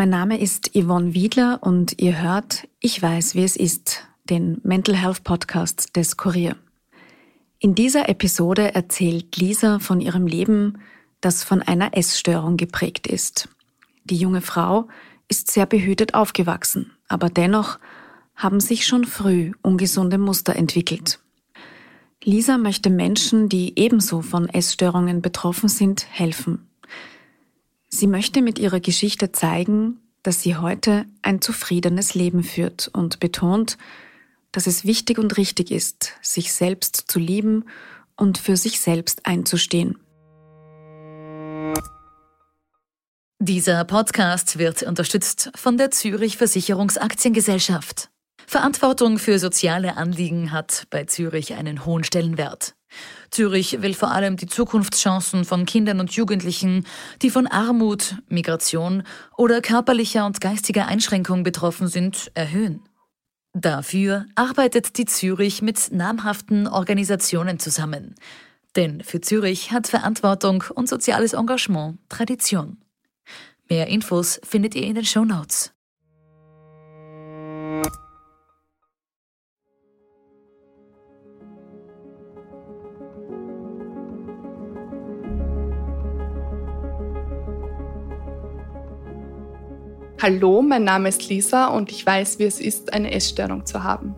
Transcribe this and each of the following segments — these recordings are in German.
Mein Name ist Yvonne Wiedler und ihr hört Ich weiß, wie es ist, den Mental Health Podcast des Kurier. In dieser Episode erzählt Lisa von ihrem Leben, das von einer Essstörung geprägt ist. Die junge Frau ist sehr behütet aufgewachsen, aber dennoch haben sich schon früh ungesunde Muster entwickelt. Lisa möchte Menschen, die ebenso von Essstörungen betroffen sind, helfen. Sie möchte mit ihrer Geschichte zeigen, dass sie heute ein zufriedenes Leben führt und betont, dass es wichtig und richtig ist, sich selbst zu lieben und für sich selbst einzustehen. Dieser Podcast wird unterstützt von der Zürich Versicherungsaktiengesellschaft. Verantwortung für soziale Anliegen hat bei Zürich einen hohen Stellenwert. Zürich will vor allem die Zukunftschancen von Kindern und Jugendlichen, die von Armut, Migration oder körperlicher und geistiger Einschränkung betroffen sind, erhöhen. Dafür arbeitet die Zürich mit namhaften Organisationen zusammen. Denn für Zürich hat Verantwortung und soziales Engagement Tradition. Mehr Infos findet ihr in den Show Notes. Hallo, mein Name ist Lisa und ich weiß, wie es ist, eine Essstörung zu haben.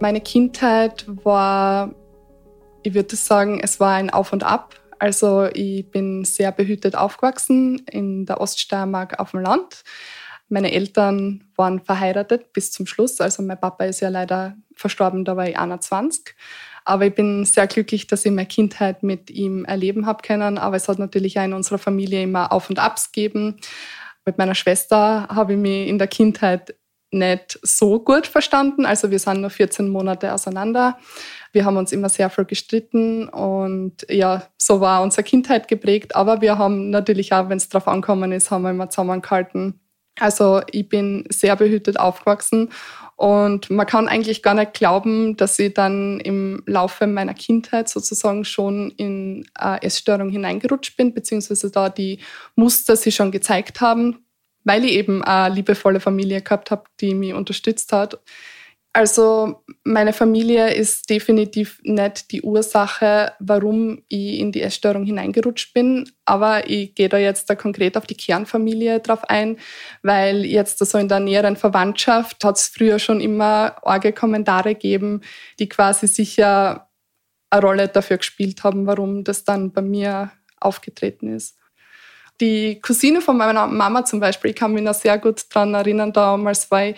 Meine Kindheit war, ich würde sagen, es war ein Auf und Ab. Also ich bin sehr behütet aufgewachsen in der Oststeiermark auf dem Land. Meine Eltern waren verheiratet bis zum Schluss. Also mein Papa ist ja leider verstorben, da war ich 21. Aber ich bin sehr glücklich, dass ich meine Kindheit mit ihm erleben habe können. Aber es hat natürlich auch in unserer Familie immer Auf und Abs gegeben. Mit meiner Schwester habe ich mich in der Kindheit nicht so gut verstanden. Also wir sind nur 14 Monate auseinander. Wir haben uns immer sehr viel gestritten und ja, so war unsere Kindheit geprägt. Aber wir haben natürlich auch, wenn es drauf angekommen ist, haben wir immer zusammengehalten. Also ich bin sehr behütet aufgewachsen und man kann eigentlich gar nicht glauben, dass ich dann im Laufe meiner Kindheit sozusagen schon in eine Essstörung hineingerutscht bin, beziehungsweise da die Muster sich schon gezeigt haben, weil ich eben eine liebevolle Familie gehabt habe, die mich unterstützt hat. Also meine Familie ist definitiv nicht die Ursache, warum ich in die Essstörung hineingerutscht bin. Aber ich gehe da jetzt da konkret auf die Kernfamilie drauf ein, weil jetzt so in der näheren Verwandtschaft hat es früher schon immer arge Kommentare gegeben, die quasi sicher eine Rolle dafür gespielt haben, warum das dann bei mir aufgetreten ist die Cousine von meiner Mama zum Beispiel, ich kann mich noch sehr gut daran erinnern, damals war ich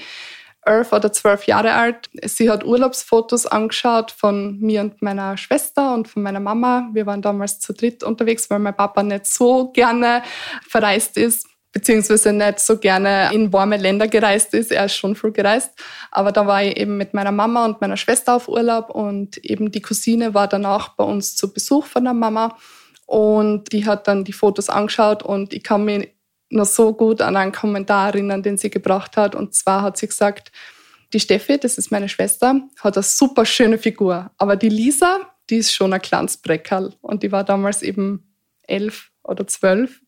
elf oder zwölf Jahre alt. Sie hat Urlaubsfotos angeschaut von mir und meiner Schwester und von meiner Mama. Wir waren damals zu dritt unterwegs, weil mein Papa nicht so gerne verreist ist beziehungsweise nicht so gerne in warme Länder gereist ist. Er ist schon früh gereist. Aber da war ich eben mit meiner Mama und meiner Schwester auf Urlaub und eben die Cousine war danach bei uns zu Besuch von der Mama. Und die hat dann die Fotos angeschaut und ich kann mich noch so gut an einen Kommentar erinnern, den sie gebracht hat. Und zwar hat sie gesagt, die Steffi, das ist meine Schwester, hat eine super schöne Figur. Aber die Lisa, die ist schon ein kleines Breckerl. Und die war damals eben elf oder zwölf.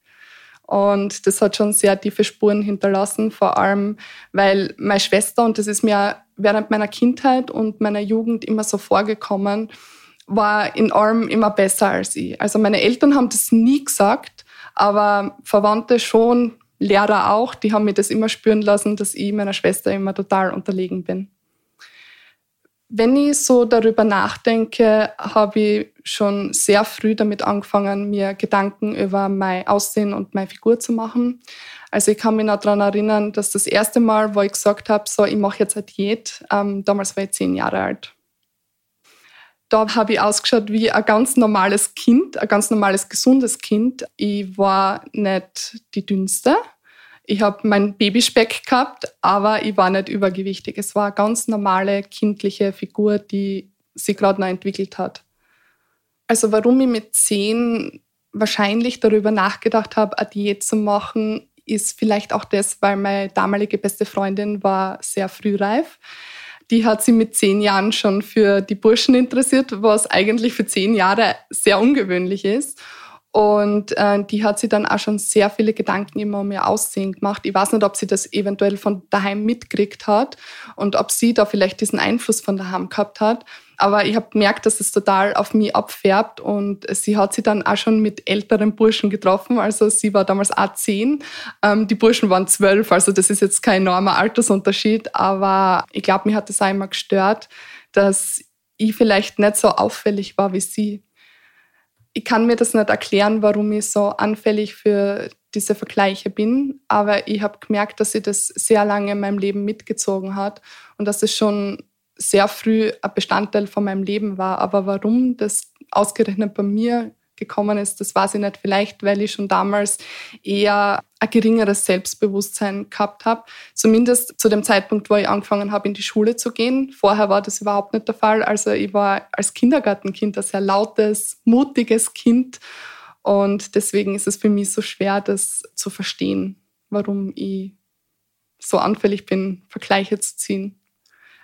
Und das hat schon sehr tiefe Spuren hinterlassen, vor allem, weil meine Schwester, und das ist mir während meiner Kindheit und meiner Jugend immer so vorgekommen, war in allem immer besser als ich. Also meine Eltern haben das nie gesagt, aber Verwandte schon, Lehrer auch, die haben mir das immer spüren lassen, dass ich meiner Schwester immer total unterlegen bin. Wenn ich so darüber nachdenke, habe ich schon sehr früh damit angefangen, mir Gedanken über mein Aussehen und meine Figur zu machen. Also ich kann mich noch daran erinnern, dass das erste Mal, wo ich gesagt habe, so ich mache jetzt eine Diät, ähm, damals war ich zehn Jahre alt da habe ich ausgeschaut wie ein ganz normales Kind, ein ganz normales, gesundes Kind. Ich war nicht die dünnste. Ich habe meinen Babyspeck gehabt, aber ich war nicht übergewichtig. Es war eine ganz normale kindliche Figur, die sich gerade noch entwickelt hat. Also warum ich mit zehn wahrscheinlich darüber nachgedacht habe, eine Diät zu machen. ist vielleicht auch das, weil meine damalige beste Freundin war sehr frühreif. Die hat sich mit zehn Jahren schon für die Burschen interessiert, was eigentlich für zehn Jahre sehr ungewöhnlich ist. Und äh, die hat sich dann auch schon sehr viele Gedanken immer um ihr Aussehen gemacht. Ich weiß nicht, ob sie das eventuell von daheim mitgekriegt hat und ob sie da vielleicht diesen Einfluss von daheim gehabt hat. Aber ich habe gemerkt, dass es total auf mich abfärbt und sie hat sich dann auch schon mit älteren Burschen getroffen. Also sie war damals auch zehn, ähm, die Burschen waren zwölf, also das ist jetzt kein enormer Altersunterschied, aber ich glaube, mir hat das immer gestört, dass ich vielleicht nicht so auffällig war wie sie ich kann mir das nicht erklären, warum ich so anfällig für diese Vergleiche bin, aber ich habe gemerkt, dass sie das sehr lange in meinem Leben mitgezogen hat und dass es schon sehr früh ein Bestandteil von meinem Leben war. Aber warum das ausgerechnet bei mir gekommen ist, das weiß ich nicht. Vielleicht, weil ich schon damals eher ein geringeres Selbstbewusstsein gehabt habe. Zumindest zu dem Zeitpunkt, wo ich angefangen habe, in die Schule zu gehen. Vorher war das überhaupt nicht der Fall. Also ich war als Kindergartenkind ein sehr lautes, mutiges Kind. Und deswegen ist es für mich so schwer, das zu verstehen, warum ich so anfällig bin, Vergleiche zu ziehen.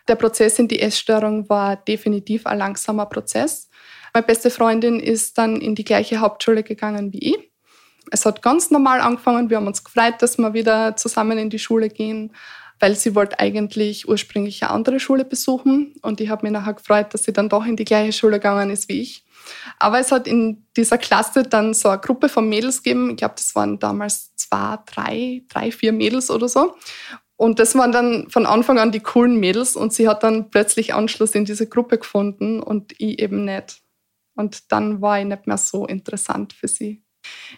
Der Prozess in die Essstörung war definitiv ein langsamer Prozess. Meine beste Freundin ist dann in die gleiche Hauptschule gegangen wie ich. Es hat ganz normal angefangen. Wir haben uns gefreut, dass wir wieder zusammen in die Schule gehen, weil sie wollte eigentlich ursprünglich eine andere Schule besuchen. Und ich habe mich nachher gefreut, dass sie dann doch in die gleiche Schule gegangen ist wie ich. Aber es hat in dieser Klasse dann so eine Gruppe von Mädels gegeben. Ich glaube, das waren damals zwei, drei, drei, vier Mädels oder so. Und das waren dann von Anfang an die coolen Mädels und sie hat dann plötzlich Anschluss in diese Gruppe gefunden und ich eben nicht. Und dann war ich nicht mehr so interessant für sie.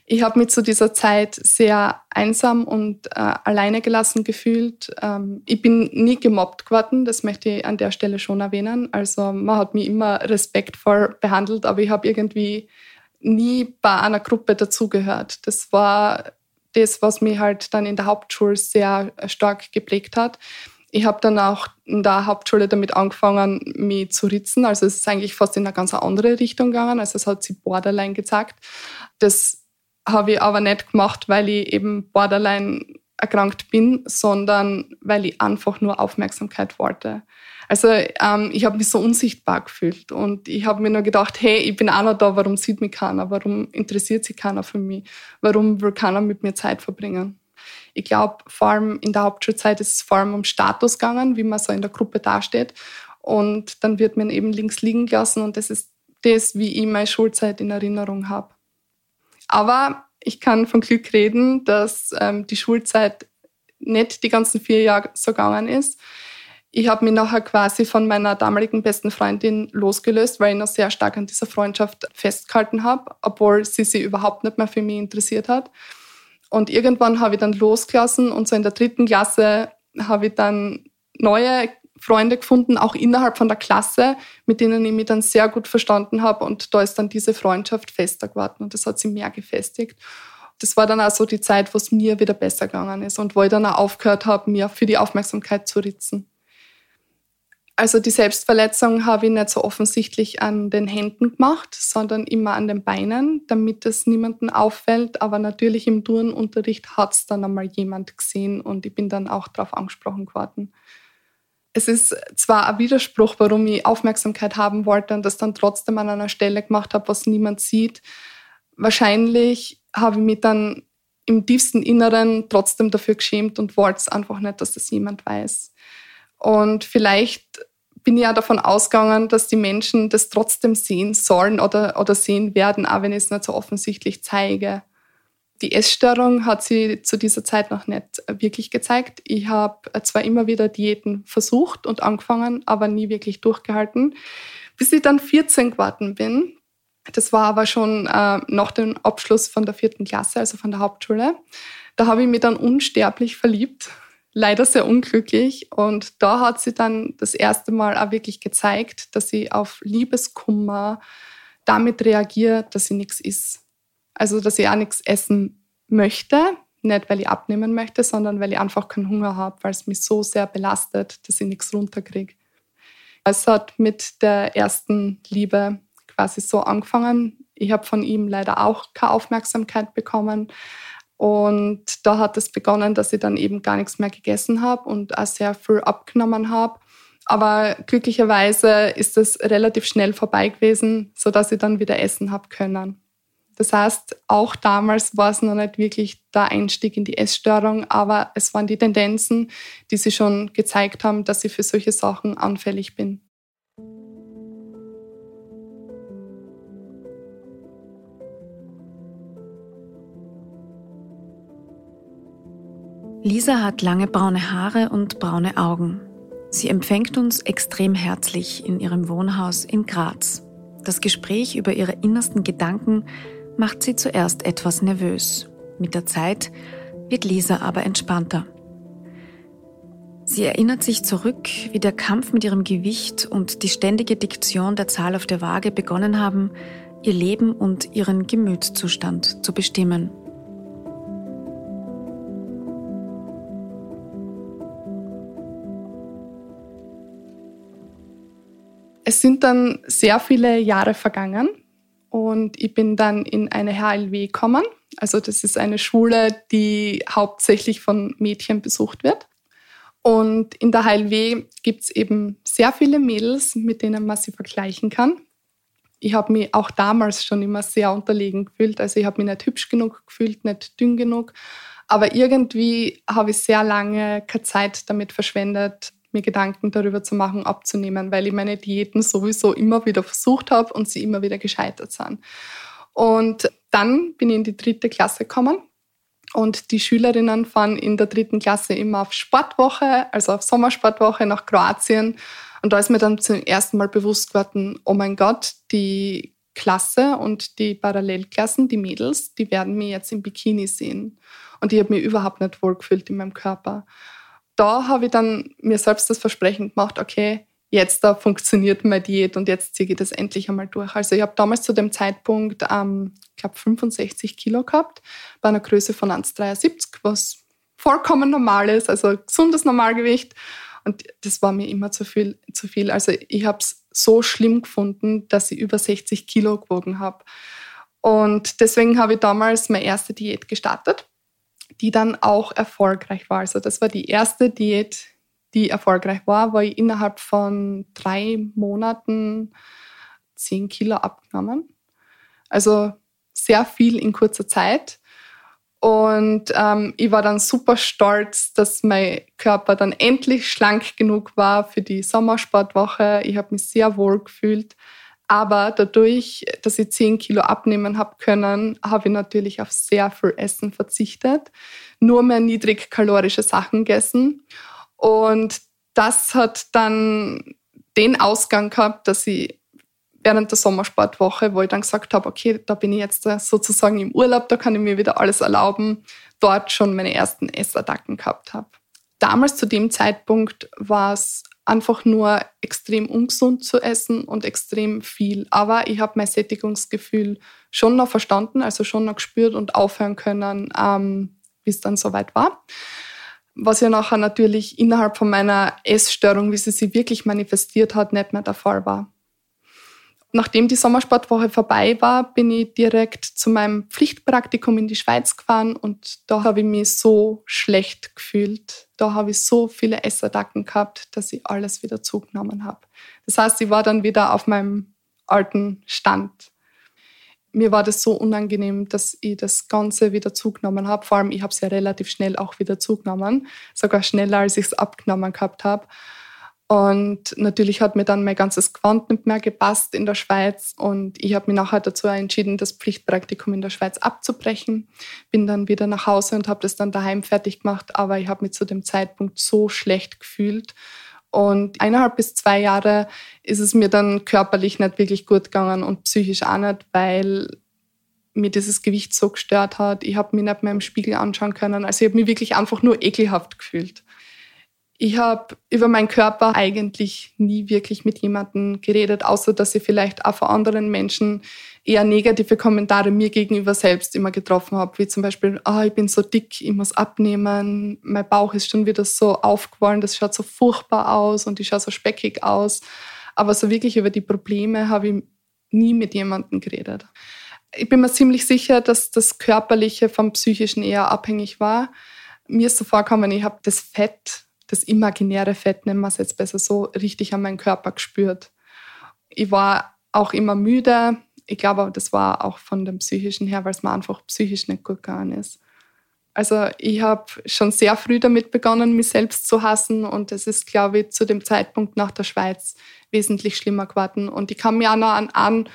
Ich habe mich zu dieser Zeit sehr einsam und äh, alleine gelassen gefühlt. Ähm, ich bin nie gemobbt geworden, das möchte ich an der Stelle schon erwähnen. Also man hat mich immer respektvoll behandelt, aber ich habe irgendwie nie bei einer Gruppe dazugehört. Das war das, was mich halt dann in der Hauptschule sehr stark geprägt hat ich habe dann auch in der Hauptschule damit angefangen, mich zu ritzen. Also es ist eigentlich fast in eine ganz andere Richtung gegangen. Also es hat sich Borderline gezeigt. Das habe ich aber nicht gemacht, weil ich eben Borderline erkrankt bin, sondern weil ich einfach nur Aufmerksamkeit wollte. Also ähm, ich habe mich so unsichtbar gefühlt und ich habe mir nur gedacht, hey, ich bin auch noch da, warum sieht mich keiner, warum interessiert sich keiner für mich, warum will keiner mit mir Zeit verbringen. Ich glaube, vor allem in der Hauptschulzeit ist es vor allem um Status gegangen, wie man so in der Gruppe dasteht. Und dann wird man eben links liegen gelassen und das ist das, wie ich meine Schulzeit in Erinnerung habe. Aber ich kann von Glück reden, dass ähm, die Schulzeit nicht die ganzen vier Jahre so gegangen ist. Ich habe mich nachher quasi von meiner damaligen besten Freundin losgelöst, weil ich noch sehr stark an dieser Freundschaft festgehalten habe, obwohl sie sich überhaupt nicht mehr für mich interessiert hat. Und irgendwann habe ich dann losgelassen und so in der dritten Klasse habe ich dann neue Freunde gefunden, auch innerhalb von der Klasse, mit denen ich mich dann sehr gut verstanden habe. Und da ist dann diese Freundschaft fester geworden und das hat sie mehr gefestigt. Das war dann auch so die Zeit, wo es mir wieder besser gegangen ist und wo ich dann auch aufgehört habe, mir für die Aufmerksamkeit zu ritzen. Also die Selbstverletzung habe ich nicht so offensichtlich an den Händen gemacht, sondern immer an den Beinen, damit es niemandem auffällt. Aber natürlich im Turnunterricht hat es dann einmal jemand gesehen und ich bin dann auch darauf angesprochen worden. Es ist zwar ein Widerspruch, warum ich Aufmerksamkeit haben wollte und das dann trotzdem an einer Stelle gemacht habe, was niemand sieht. Wahrscheinlich habe ich mich dann im tiefsten Inneren trotzdem dafür geschämt und wollte es einfach nicht, dass das jemand weiß. Und vielleicht bin ich ja davon ausgegangen, dass die Menschen das trotzdem sehen sollen oder, oder sehen werden, auch wenn ich es nicht so offensichtlich zeige. Die Essstörung hat sie zu dieser Zeit noch nicht wirklich gezeigt. Ich habe zwar immer wieder Diäten versucht und angefangen, aber nie wirklich durchgehalten. Bis ich dann 14 geworden bin, das war aber schon äh, nach dem Abschluss von der vierten Klasse, also von der Hauptschule, da habe ich mich dann unsterblich verliebt leider sehr unglücklich. Und da hat sie dann das erste Mal auch wirklich gezeigt, dass sie auf Liebeskummer damit reagiert, dass sie nichts isst. Also, dass sie auch nichts essen möchte. Nicht, weil ich abnehmen möchte, sondern weil ich einfach keinen Hunger habe, weil es mich so sehr belastet, dass ich nichts runterkriege. Es hat mit der ersten Liebe quasi so angefangen. Ich habe von ihm leider auch keine Aufmerksamkeit bekommen. Und da hat es begonnen, dass ich dann eben gar nichts mehr gegessen habe und auch sehr viel abgenommen habe. Aber glücklicherweise ist es relativ schnell vorbei gewesen, sodass ich dann wieder essen habe können. Das heißt, auch damals war es noch nicht wirklich der Einstieg in die Essstörung, aber es waren die Tendenzen, die sie schon gezeigt haben, dass ich für solche Sachen anfällig bin. Lisa hat lange braune Haare und braune Augen. Sie empfängt uns extrem herzlich in ihrem Wohnhaus in Graz. Das Gespräch über ihre innersten Gedanken macht sie zuerst etwas nervös. Mit der Zeit wird Lisa aber entspannter. Sie erinnert sich zurück, wie der Kampf mit ihrem Gewicht und die ständige Diktion der Zahl auf der Waage begonnen haben, ihr Leben und ihren Gemütszustand zu bestimmen. Es sind dann sehr viele Jahre vergangen und ich bin dann in eine HLW gekommen. Also das ist eine Schule, die hauptsächlich von Mädchen besucht wird. Und in der HLW gibt es eben sehr viele Mädels, mit denen man sie vergleichen kann. Ich habe mich auch damals schon immer sehr unterlegen gefühlt. Also ich habe mich nicht hübsch genug gefühlt, nicht dünn genug. Aber irgendwie habe ich sehr lange keine Zeit damit verschwendet, mir Gedanken darüber zu machen, abzunehmen, weil ich meine Diäten sowieso immer wieder versucht habe und sie immer wieder gescheitert sind. Und dann bin ich in die dritte Klasse gekommen und die Schülerinnen fahren in der dritten Klasse immer auf Sportwoche, also auf Sommersportwoche nach Kroatien. Und da ist mir dann zum ersten Mal bewusst geworden, oh mein Gott, die Klasse und die Parallelklassen, die Mädels, die werden mich jetzt im Bikini sehen. Und ich habe mich überhaupt nicht wohlgefühlt in meinem Körper da habe ich dann mir selbst das Versprechen gemacht, okay, jetzt da funktioniert meine Diät und jetzt ziehe ich das endlich einmal durch. Also ich habe damals zu dem Zeitpunkt, ähm, ich glaube, 65 Kilo gehabt, bei einer Größe von 1,73, was vollkommen normal ist, also gesundes Normalgewicht. Und das war mir immer zu viel. Zu viel. Also ich habe es so schlimm gefunden, dass ich über 60 Kilo gewogen habe. Und deswegen habe ich damals meine erste Diät gestartet die dann auch erfolgreich war. Also das war die erste Diät, die erfolgreich war, wo ich innerhalb von drei Monaten zehn Kilo abgenommen. Also sehr viel in kurzer Zeit. Und ähm, ich war dann super stolz, dass mein Körper dann endlich schlank genug war für die Sommersportwoche. Ich habe mich sehr wohl gefühlt. Aber dadurch, dass ich 10 Kilo abnehmen habe können, habe ich natürlich auf sehr viel Essen verzichtet, nur mehr niedrigkalorische Sachen gegessen. Und das hat dann den Ausgang gehabt, dass ich während der Sommersportwoche, wo ich dann gesagt habe, okay, da bin ich jetzt sozusagen im Urlaub, da kann ich mir wieder alles erlauben, dort schon meine ersten Essattacken gehabt habe. Damals zu dem Zeitpunkt war es einfach nur extrem ungesund zu essen und extrem viel. Aber ich habe mein Sättigungsgefühl schon noch verstanden, also schon noch gespürt und aufhören können, ähm, bis dann soweit war. Was ja nachher natürlich innerhalb von meiner Essstörung, wie sie sich wirklich manifestiert hat, nicht mehr der Fall war nachdem die Sommersportwoche vorbei war, bin ich direkt zu meinem Pflichtpraktikum in die Schweiz gefahren und da habe ich mich so schlecht gefühlt. Da habe ich so viele Essattacken gehabt, dass ich alles wieder zugenommen habe. Das heißt, ich war dann wieder auf meinem alten Stand. Mir war das so unangenehm, dass ich das Ganze wieder zugenommen habe. Vor allem, ich habe es ja relativ schnell auch wieder zugenommen, sogar schneller, als ich es abgenommen gehabt habe. Und natürlich hat mir dann mein ganzes Gewand nicht mehr gepasst in der Schweiz. Und ich habe mich nachher dazu entschieden, das Pflichtpraktikum in der Schweiz abzubrechen. Bin dann wieder nach Hause und habe das dann daheim fertig gemacht. Aber ich habe mich zu dem Zeitpunkt so schlecht gefühlt. Und eineinhalb bis zwei Jahre ist es mir dann körperlich nicht wirklich gut gegangen und psychisch auch nicht, weil mir dieses Gewicht so gestört hat. Ich habe mich nicht mehr im Spiegel anschauen können. Also ich habe mich wirklich einfach nur ekelhaft gefühlt. Ich habe über meinen Körper eigentlich nie wirklich mit jemandem geredet, außer dass ich vielleicht auch von anderen Menschen eher negative Kommentare mir gegenüber selbst immer getroffen habe, wie zum Beispiel, oh, ich bin so dick, ich muss abnehmen, mein Bauch ist schon wieder so aufgewollen, das schaut so furchtbar aus und ich schaue so speckig aus. Aber so wirklich über die Probleme habe ich nie mit jemandem geredet. Ich bin mir ziemlich sicher, dass das Körperliche vom Psychischen eher abhängig war. Mir ist so vorgekommen, ich habe das Fett, das imaginäre Fett, nennen wir es jetzt besser so, richtig an meinen Körper gespürt. Ich war auch immer müde. Ich glaube, das war auch von dem Psychischen her, weil es mir einfach psychisch nicht gut gegangen ist. Also ich habe schon sehr früh damit begonnen, mich selbst zu hassen und es ist, glaube ich, zu dem Zeitpunkt nach der Schweiz wesentlich schlimmer geworden. Und ich kann mich auch noch an einen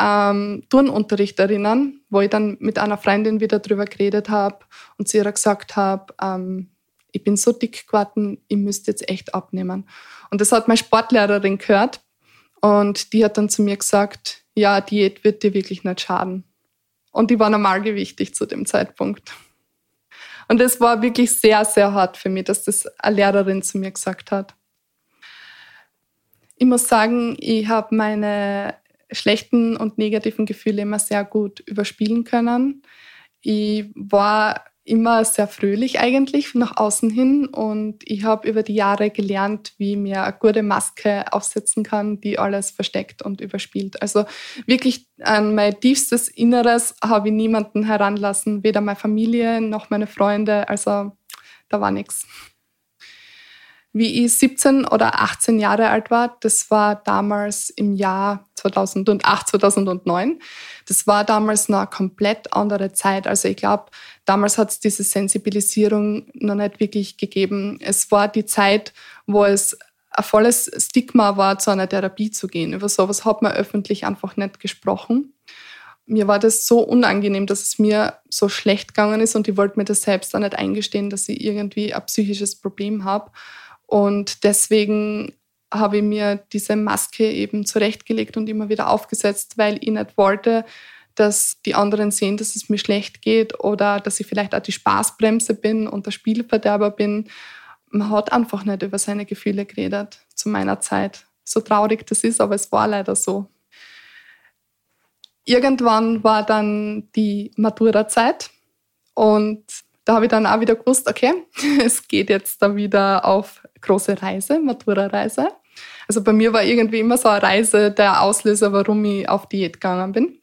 ähm, Turnunterricht erinnern, wo ich dann mit einer Freundin wieder drüber geredet habe und sie ihr gesagt habe, ähm, ich bin so dick geworden, ich müsste jetzt echt abnehmen. Und das hat meine Sportlehrerin gehört und die hat dann zu mir gesagt, ja, Diät wird dir wirklich nicht schaden. Und die war normalgewichtig zu dem Zeitpunkt. Und es war wirklich sehr, sehr hart für mich, dass das eine Lehrerin zu mir gesagt hat. Ich muss sagen, ich habe meine schlechten und negativen Gefühle immer sehr gut überspielen können. Ich war immer sehr fröhlich eigentlich nach außen hin und ich habe über die Jahre gelernt, wie mir eine gute Maske aufsetzen kann, die alles versteckt und überspielt. Also wirklich an mein tiefstes Inneres habe ich niemanden heranlassen, weder meine Familie noch meine Freunde. Also da war nichts. Wie ich 17 oder 18 Jahre alt war, das war damals im Jahr 2008, 2009. Das war damals noch eine komplett andere Zeit. Also ich glaube, damals hat es diese Sensibilisierung noch nicht wirklich gegeben. Es war die Zeit, wo es ein volles Stigma war, zu einer Therapie zu gehen. Über sowas hat man öffentlich einfach nicht gesprochen. Mir war das so unangenehm, dass es mir so schlecht gegangen ist und ich wollte mir das selbst auch nicht eingestehen, dass ich irgendwie ein psychisches Problem habe. Und deswegen habe ich mir diese Maske eben zurechtgelegt und immer wieder aufgesetzt, weil ich nicht wollte, dass die anderen sehen, dass es mir schlecht geht oder dass ich vielleicht auch die Spaßbremse bin und der Spielverderber bin. Man hat einfach nicht über seine Gefühle geredet zu meiner Zeit. So traurig das ist, aber es war leider so. Irgendwann war dann die Matura-Zeit und da habe ich dann auch wieder gewusst, okay, es geht jetzt da wieder auf große Reise, Matura-Reise. Also bei mir war irgendwie immer so eine Reise der Auslöser, warum ich auf Diät gegangen bin.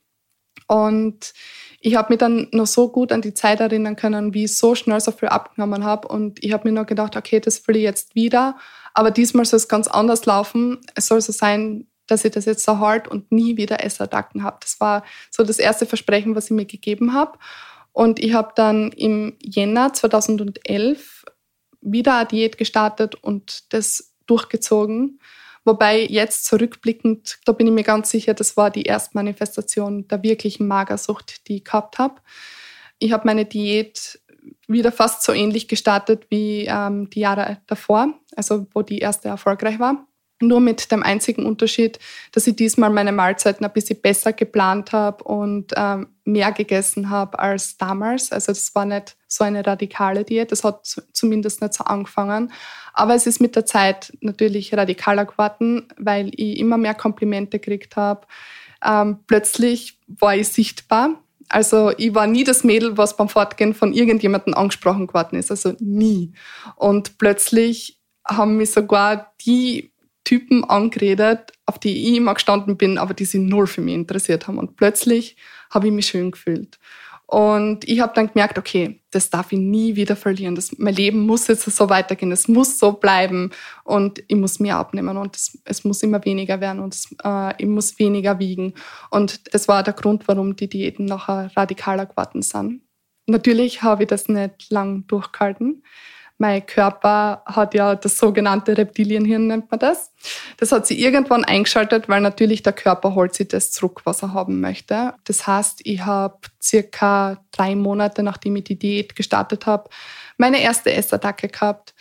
Und ich habe mich dann noch so gut an die Zeit erinnern können, wie ich so schnell so viel abgenommen habe. Und ich habe mir noch gedacht, okay, das will ich jetzt wieder. Aber diesmal soll es ganz anders laufen. Es soll so sein, dass ich das jetzt so halt und nie wieder Essattacken habe. Das war so das erste Versprechen, was ich mir gegeben habe. Und ich habe dann im Jänner 2011 wieder eine Diät gestartet und das durchgezogen. Wobei jetzt zurückblickend, da bin ich mir ganz sicher, das war die Erstmanifestation der wirklichen Magersucht, die ich gehabt habe. Ich habe meine Diät wieder fast so ähnlich gestartet wie ähm, die Jahre davor, also wo die erste erfolgreich war. Nur mit dem einzigen Unterschied, dass ich diesmal meine Mahlzeiten ein bisschen besser geplant habe und ähm, mehr gegessen habe als damals. Also das war nicht so eine radikale Diät, das hat zumindest nicht so angefangen. Aber es ist mit der Zeit natürlich radikaler geworden, weil ich immer mehr Komplimente gekriegt habe. Ähm, plötzlich war ich sichtbar. Also ich war nie das Mädel, was beim Fortgehen von irgendjemandem angesprochen geworden ist. Also nie. Und plötzlich haben mich sogar die Typen angeredet, auf die ich immer gestanden bin, aber die sich null für mich interessiert haben. Und plötzlich habe ich mich schön gefühlt. Und ich habe dann gemerkt, okay, das darf ich nie wieder verlieren. Das, mein Leben muss jetzt so weitergehen. Es muss so bleiben. Und ich muss mehr abnehmen. Und es, es muss immer weniger werden. Und es, äh, ich muss weniger wiegen. Und das war der Grund, warum die Diäten nachher radikaler geworden sind. Natürlich habe ich das nicht lang durchgehalten mein Körper hat ja das sogenannte Reptilienhirn, nennt man das. Das hat sie irgendwann eingeschaltet, weil natürlich der Körper holt sich das zurück, was er haben möchte. Das heißt, ich habe circa drei Monate, nachdem ich die Diät gestartet habe, meine erste Essattacke gehabt.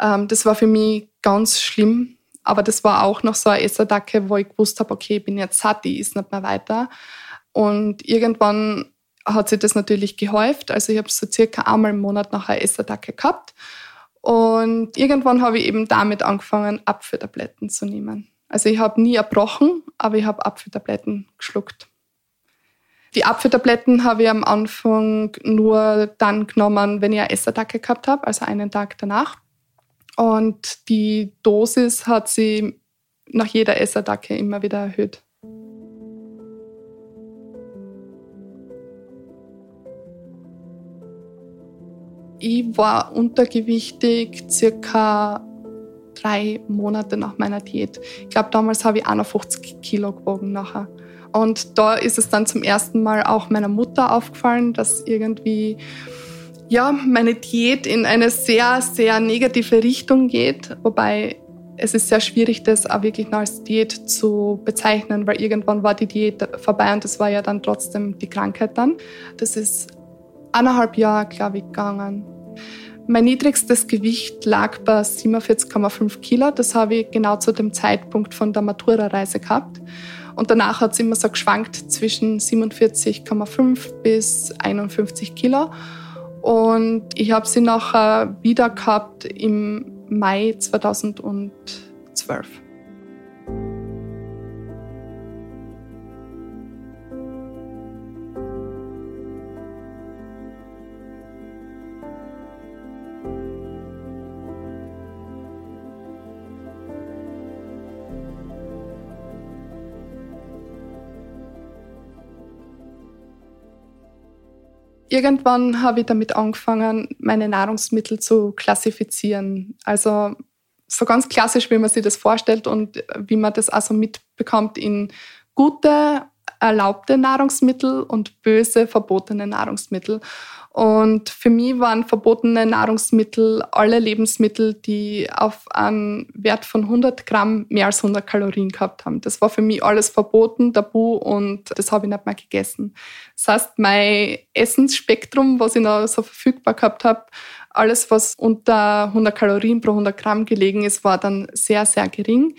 Ähm, das war für mich ganz schlimm, aber das war auch noch so eine Essattacke, wo ich gewusst habe, okay, ich bin jetzt satt, ich ist nicht mehr weiter. Und irgendwann hat sich das natürlich gehäuft. Also ich habe so circa einmal im Monat nach einer Essattacke gehabt. Und irgendwann habe ich eben damit angefangen, Apfeltabletten zu nehmen. Also ich habe nie erbrochen, aber ich habe Apfeltabletten geschluckt. Die Apfeltabletten habe ich am Anfang nur dann genommen, wenn ich eine Essattacke gehabt habe, also einen Tag danach. Und die Dosis hat sie nach jeder Essattacke immer wieder erhöht. Ich war untergewichtig circa drei Monate nach meiner Diät. Ich glaube, damals habe ich 51 Kilo gewogen nachher. Und da ist es dann zum ersten Mal auch meiner Mutter aufgefallen, dass irgendwie ja, meine Diät in eine sehr, sehr negative Richtung geht. Wobei es ist sehr schwierig, das auch wirklich noch als Diät zu bezeichnen, weil irgendwann war die Diät vorbei und das war ja dann trotzdem die Krankheit dann. Das ist eineinhalb Jahre, glaube ich, gegangen. Mein niedrigstes Gewicht lag bei 47,5 Kilo. Das habe ich genau zu dem Zeitpunkt von der Matura-Reise gehabt. Und danach hat es immer so geschwankt zwischen 47,5 bis 51 Kilo. Und ich habe sie nachher wieder gehabt im Mai 2012. Irgendwann habe ich damit angefangen, meine Nahrungsmittel zu klassifizieren. Also so ganz klassisch, wie man sich das vorstellt und wie man das also mitbekommt in gute, erlaubte Nahrungsmittel und böse, verbotene Nahrungsmittel. Und für mich waren verbotene Nahrungsmittel alle Lebensmittel, die auf einen Wert von 100 Gramm mehr als 100 Kalorien gehabt haben. Das war für mich alles verboten, tabu und das habe ich nicht mehr gegessen. Das heißt, mein Essensspektrum, was ich noch so verfügbar gehabt habe, alles, was unter 100 Kalorien pro 100 Gramm gelegen ist, war dann sehr, sehr gering.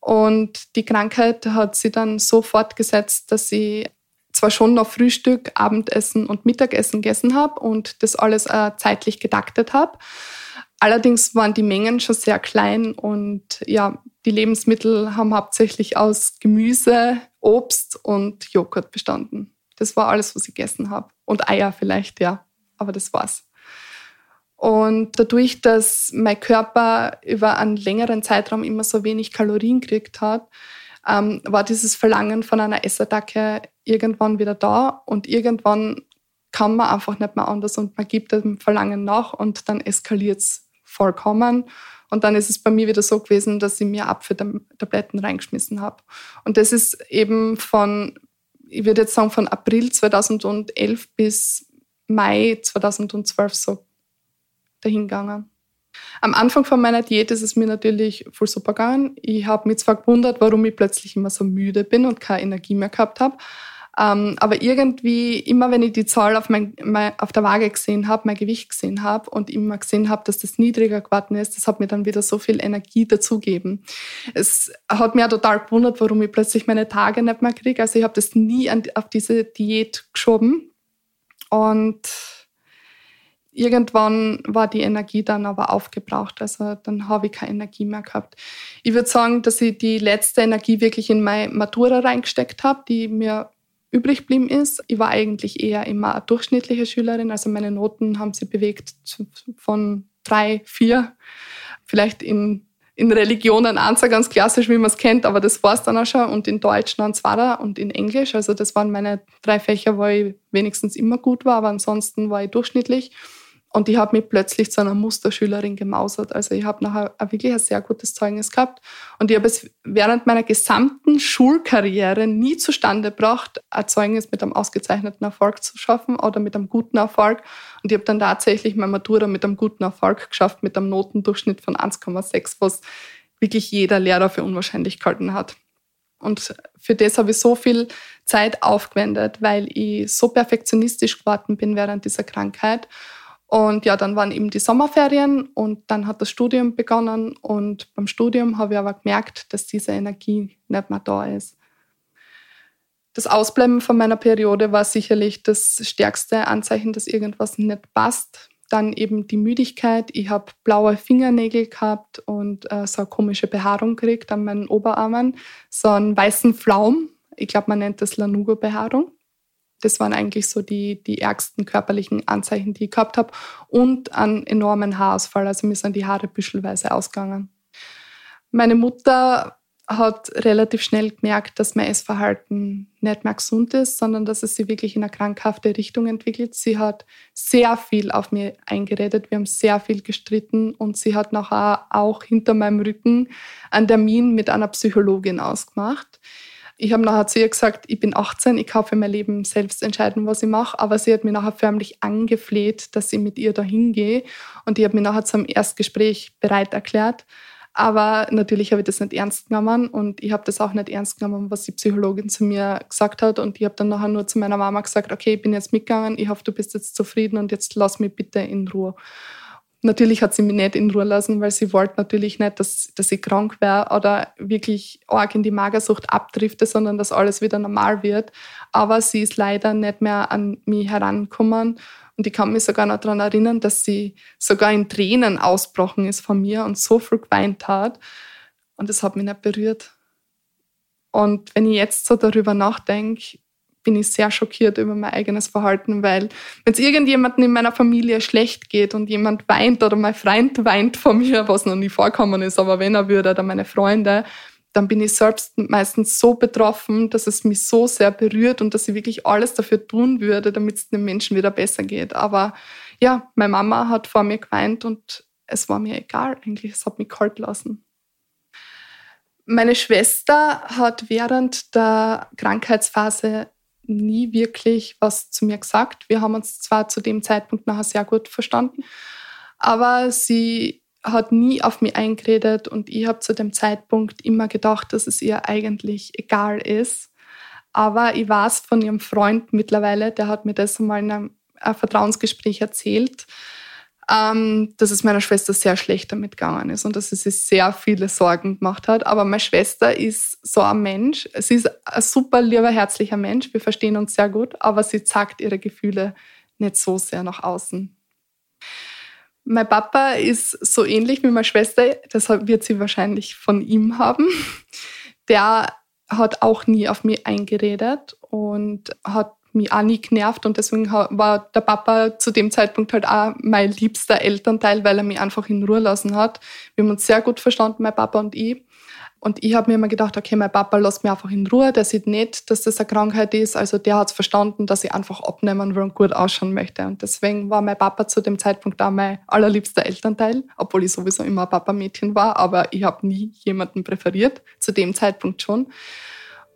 Und die Krankheit hat sie dann so fortgesetzt, dass ich zwar schon noch Frühstück, Abendessen und Mittagessen gegessen habe und das alles äh, zeitlich gedaktet habe. Allerdings waren die Mengen schon sehr klein und ja, die Lebensmittel haben hauptsächlich aus Gemüse, Obst und Joghurt bestanden. Das war alles, was ich gegessen habe. Und Eier vielleicht, ja. Aber das war's. Und dadurch, dass mein Körper über einen längeren Zeitraum immer so wenig Kalorien gekriegt hat, ähm, war dieses Verlangen von einer Essattacke irgendwann wieder da und irgendwann kann man einfach nicht mehr anders und man gibt dem Verlangen nach und dann eskaliert es vollkommen. Und dann ist es bei mir wieder so gewesen, dass ich mir Apfeltabletten reingeschmissen habe. Und das ist eben von, ich würde jetzt sagen, von April 2011 bis Mai 2012 so dahingegangen. Am Anfang von meiner Diät ist es mir natürlich voll super gegangen. Ich habe mich zwar gewundert, warum ich plötzlich immer so müde bin und keine Energie mehr gehabt habe. Ähm, aber irgendwie, immer wenn ich die Zahl auf, mein, mein, auf der Waage gesehen habe, mein Gewicht gesehen habe und immer gesehen habe, dass das niedriger geworden ist, das hat mir dann wieder so viel Energie dazugegeben. Es hat mir total gewundert, warum ich plötzlich meine Tage nicht mehr kriege. Also ich habe das nie an, auf diese Diät geschoben. Und irgendwann war die Energie dann aber aufgebraucht. Also dann habe ich keine Energie mehr gehabt. Ich würde sagen, dass ich die letzte Energie wirklich in meine Matura reingesteckt habe, die mir übrig geblieben ist. Ich war eigentlich eher immer eine durchschnittliche Schülerin. Also meine Noten haben sich bewegt von drei, vier, vielleicht in in Religion ein Answer, ganz klassisch, wie man es kennt, aber das war es dann auch schon. Und in Deutsch dann Zweier und in Englisch. Also das waren meine drei Fächer, wo ich wenigstens immer gut war, aber ansonsten war ich durchschnittlich. Und ich habe mich plötzlich zu einer Musterschülerin gemausert. Also ich habe nachher wirklich ein sehr gutes Zeugnis gehabt. Und ich habe es während meiner gesamten Schulkarriere nie zustande gebracht, ein Zeugnis mit einem ausgezeichneten Erfolg zu schaffen oder mit einem guten Erfolg. Und ich habe dann tatsächlich meine Matura mit einem guten Erfolg geschafft, mit einem Notendurchschnitt von 1,6, was wirklich jeder Lehrer für unwahrscheinlich gehalten hat. Und für das habe ich so viel Zeit aufgewendet, weil ich so perfektionistisch geworden bin während dieser Krankheit und ja, dann waren eben die Sommerferien und dann hat das Studium begonnen. Und beim Studium habe ich aber gemerkt, dass diese Energie nicht mehr da ist. Das Ausbleiben von meiner Periode war sicherlich das stärkste Anzeichen, dass irgendwas nicht passt. Dann eben die Müdigkeit. Ich habe blaue Fingernägel gehabt und äh, so eine komische Behaarung gekriegt an meinen Oberarmen. So einen weißen Flaum. Ich glaube, man nennt das Lanugo-Behaarung. Das waren eigentlich so die, die ärgsten körperlichen Anzeichen, die ich gehabt habe. Und einen enormen Haarausfall. Also mir sind die Haare büschelweise ausgegangen. Meine Mutter hat relativ schnell gemerkt, dass mein Essverhalten nicht mehr gesund ist, sondern dass es sich wirklich in eine krankhafte Richtung entwickelt. Sie hat sehr viel auf mir eingeredet, wir haben sehr viel gestritten und sie hat nachher auch hinter meinem Rücken einen Termin mit einer Psychologin ausgemacht. Ich habe nachher zu ihr gesagt, ich bin 18, ich kann für mein Leben selbst entscheiden, was ich mache, aber sie hat mir nachher förmlich angefleht, dass ich mit ihr dahin gehe und ich habe mir nachher zum Erstgespräch bereit erklärt. Aber natürlich habe ich das nicht ernst genommen und ich habe das auch nicht ernst genommen, was die Psychologin zu mir gesagt hat. Und ich habe dann nachher nur zu meiner Mama gesagt, okay, ich bin jetzt mitgegangen, ich hoffe, du bist jetzt zufrieden und jetzt lass mich bitte in Ruhe. Natürlich hat sie mich nicht in Ruhe lassen, weil sie wollte natürlich nicht, dass, dass ich krank wäre oder wirklich arg in die Magersucht abdrifte, sondern dass alles wieder normal wird. Aber sie ist leider nicht mehr an mich herangekommen und ich kann mich sogar noch daran erinnern, dass sie sogar in Tränen ausbrochen ist von mir und so viel geweint hat. Und das hat mich nicht berührt. Und wenn ich jetzt so darüber nachdenke, bin ich sehr schockiert über mein eigenes Verhalten, weil wenn es irgendjemandem in meiner Familie schlecht geht und jemand weint oder mein Freund weint von mir, was noch nie vorkommen ist, aber wenn er würde, oder meine Freunde, dann bin ich selbst meistens so betroffen, dass es mich so sehr berührt und dass ich wirklich alles dafür tun würde, damit es dem Menschen wieder besser geht. Aber ja, meine Mama hat vor mir geweint und es war mir egal eigentlich. Es hat mich kalt lassen. Meine Schwester hat während der Krankheitsphase nie wirklich was zu mir gesagt. Wir haben uns zwar zu dem Zeitpunkt nachher sehr gut verstanden, aber sie hat nie auf mich eingeredet und ich habe zu dem Zeitpunkt immer gedacht, dass es ihr eigentlich egal ist. Aber ich weiß von ihrem Freund mittlerweile, der hat mir das einmal in einem Vertrauensgespräch erzählt, ähm, dass es meiner Schwester sehr schlecht damit gegangen ist und dass sie sich sehr viele Sorgen gemacht hat. Aber meine Schwester ist so ein Mensch. Sie ist ein super lieber, herzlicher Mensch. Wir verstehen uns sehr gut, aber sie zeigt ihre Gefühle nicht so sehr nach außen. Mein Papa ist so ähnlich wie meine Schwester, deshalb wird sie wahrscheinlich von ihm haben. Der hat auch nie auf mich eingeredet und hat mich auch nie genervt und deswegen war der Papa zu dem Zeitpunkt halt auch mein liebster Elternteil, weil er mich einfach in Ruhe lassen hat. Wir haben uns sehr gut verstanden, mein Papa und ich. Und ich habe mir immer gedacht, okay, mein Papa lässt mich einfach in Ruhe, der sieht nicht, dass das eine Krankheit ist. Also der hat es verstanden, dass ich einfach abnehmen will und gut ausschauen möchte. Und deswegen war mein Papa zu dem Zeitpunkt auch mein allerliebster Elternteil, obwohl ich sowieso immer ein Papa-Mädchen war, aber ich habe nie jemanden präferiert, zu dem Zeitpunkt schon.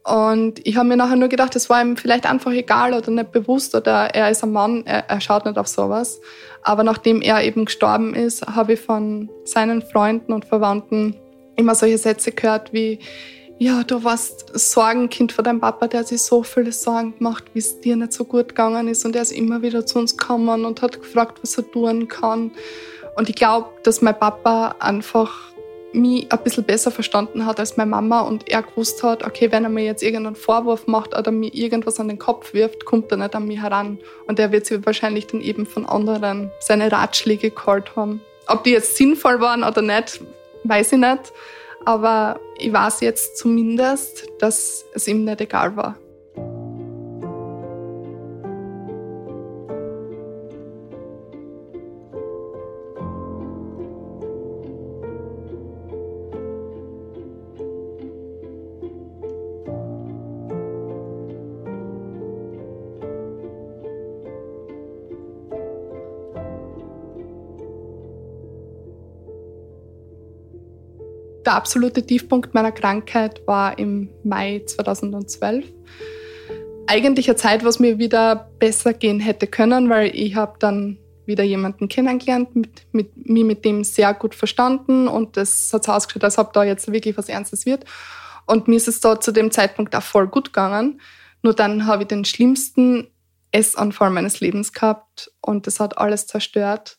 Und ich habe mir nachher nur gedacht, es war ihm vielleicht einfach egal oder nicht bewusst oder er ist ein Mann, er, er schaut nicht auf sowas. Aber nachdem er eben gestorben ist, habe ich von seinen Freunden und Verwandten immer solche Sätze gehört wie, ja, du warst Sorgenkind von deinem Papa, der sich so viele Sorgen gemacht, wie es dir nicht so gut gegangen ist. Und er ist immer wieder zu uns gekommen und hat gefragt, was er tun kann. Und ich glaube, dass mein Papa einfach mich ein bisschen besser verstanden hat als meine Mama und er gewusst hat, okay, wenn er mir jetzt irgendeinen Vorwurf macht oder mir irgendwas an den Kopf wirft, kommt er nicht an mich heran. Und er wird sich wahrscheinlich dann eben von anderen seine Ratschläge geholt haben. Ob die jetzt sinnvoll waren oder nicht, weiß ich nicht. Aber ich weiß jetzt zumindest, dass es ihm nicht egal war. Der absolute Tiefpunkt meiner Krankheit war im Mai 2012. Eigentlich eine Zeit, was mir wieder besser gehen hätte können, weil ich habe dann wieder jemanden kennengelernt, mit, mit, mich mit dem sehr gut verstanden und das hat so ausgeschaut, als ob da jetzt wirklich was Ernstes wird. Und mir ist es da zu dem Zeitpunkt auch voll gut gegangen. Nur dann habe ich den schlimmsten Essanfall meines Lebens gehabt und das hat alles zerstört.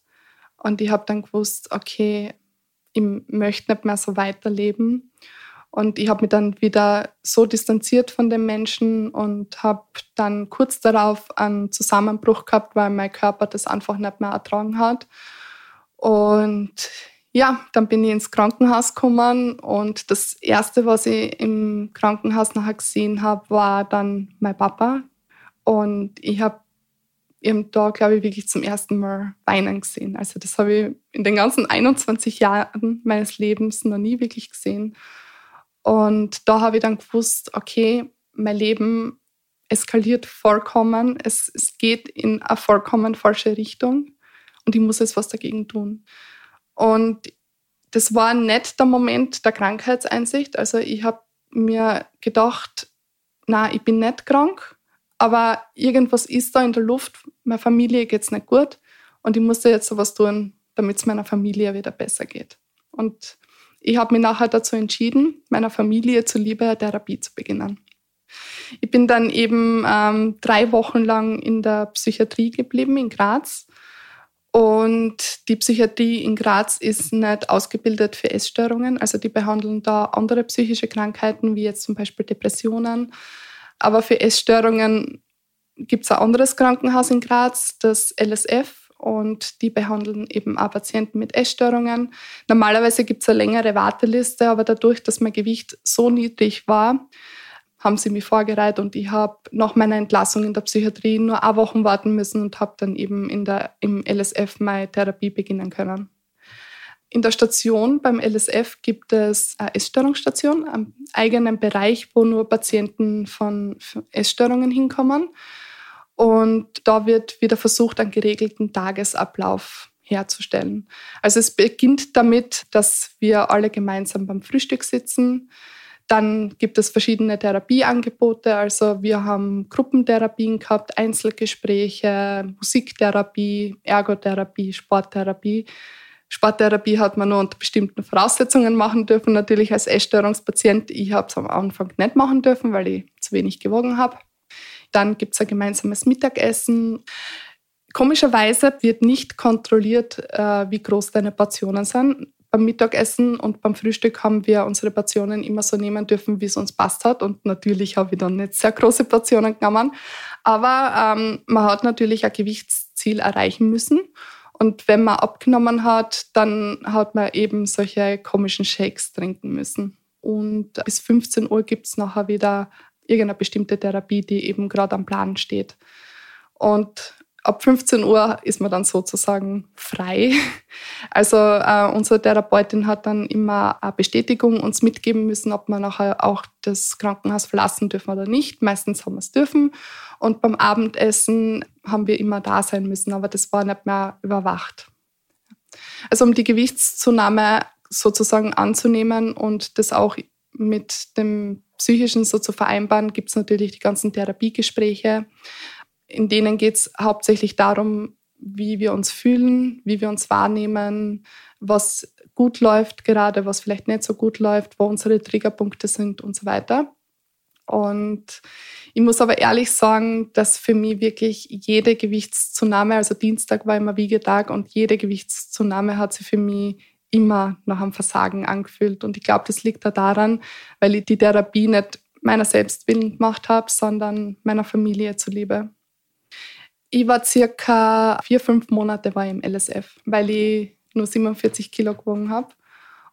Und ich habe dann gewusst, okay, ich möchte nicht mehr so weiterleben. Und ich habe mich dann wieder so distanziert von den Menschen und habe dann kurz darauf einen Zusammenbruch gehabt, weil mein Körper das einfach nicht mehr ertragen hat. Und ja, dann bin ich ins Krankenhaus gekommen und das Erste, was ich im Krankenhaus nachher gesehen habe, war dann mein Papa. Und ich habe eben da, glaube ich, wirklich zum ersten Mal weinen gesehen. Also das habe ich in den ganzen 21 Jahren meines Lebens noch nie wirklich gesehen. Und da habe ich dann gewusst, okay, mein Leben eskaliert vollkommen. Es, es geht in eine vollkommen falsche Richtung und ich muss jetzt was dagegen tun. Und das war nicht der Moment der Krankheitseinsicht. Also ich habe mir gedacht, na, ich bin nicht krank, aber irgendwas ist da in der Luft. Meiner Familie geht es nicht gut und ich musste jetzt sowas tun, damit es meiner Familie wieder besser geht. Und ich habe mich nachher dazu entschieden, meiner Familie zuliebe Therapie zu beginnen. Ich bin dann eben ähm, drei Wochen lang in der Psychiatrie geblieben in Graz. Und die Psychiatrie in Graz ist nicht ausgebildet für Essstörungen. Also die behandeln da andere psychische Krankheiten, wie jetzt zum Beispiel Depressionen. Aber für Essstörungen gibt es ein anderes Krankenhaus in Graz, das LSF und die behandeln eben auch Patienten mit Essstörungen. Normalerweise gibt es eine längere Warteliste, aber dadurch, dass mein Gewicht so niedrig war, haben sie mich vorgereiht und ich habe nach meiner Entlassung in der Psychiatrie nur eine Woche warten müssen und habe dann eben in der, im LSF meine Therapie beginnen können. In der Station beim LSF gibt es eine Essstörungsstation, einen eigenen Bereich, wo nur Patienten von Essstörungen hinkommen. Und da wird wieder versucht, einen geregelten Tagesablauf herzustellen. Also es beginnt damit, dass wir alle gemeinsam beim Frühstück sitzen. Dann gibt es verschiedene Therapieangebote. Also wir haben Gruppentherapien gehabt, Einzelgespräche, Musiktherapie, Ergotherapie, Sporttherapie. Sporttherapie hat man nur unter bestimmten Voraussetzungen machen dürfen. Natürlich als Essstörungspatient. Ich habe es am Anfang nicht machen dürfen, weil ich zu wenig gewogen habe. Dann gibt es ein gemeinsames Mittagessen. Komischerweise wird nicht kontrolliert, äh, wie groß deine Portionen sind. Beim Mittagessen und beim Frühstück haben wir unsere Portionen immer so nehmen dürfen, wie es uns passt hat. Und natürlich habe ich dann nicht sehr große Portionen genommen. Aber ähm, man hat natürlich ein Gewichtsziel erreichen müssen. Und wenn man abgenommen hat, dann hat man eben solche komischen Shakes trinken müssen. Und bis 15 Uhr gibt es nachher wieder irgendeine bestimmte Therapie, die eben gerade am Plan steht. Und ab 15 Uhr ist man dann sozusagen frei. Also äh, unsere Therapeutin hat dann immer eine Bestätigung uns mitgeben müssen, ob wir nachher auch das Krankenhaus verlassen dürfen oder nicht. Meistens haben wir es dürfen. Und beim Abendessen haben wir immer da sein müssen, aber das war nicht mehr überwacht. Also um die Gewichtszunahme sozusagen anzunehmen und das auch mit dem Psychischen so zu vereinbaren, gibt es natürlich die ganzen Therapiegespräche. In denen geht es hauptsächlich darum, wie wir uns fühlen, wie wir uns wahrnehmen, was gut läuft gerade, was vielleicht nicht so gut läuft, wo unsere Triggerpunkte sind und so weiter. Und ich muss aber ehrlich sagen, dass für mich wirklich jede Gewichtszunahme, also Dienstag war immer Wiegetag und jede Gewichtszunahme hat sich für mich immer nach einem Versagen angefühlt. Und ich glaube, das liegt da daran, weil ich die Therapie nicht meiner Selbstwillen gemacht habe, sondern meiner Familie zuliebe. Ich war circa vier, fünf Monate war im LSF, weil ich nur 47 Kilo gewogen habe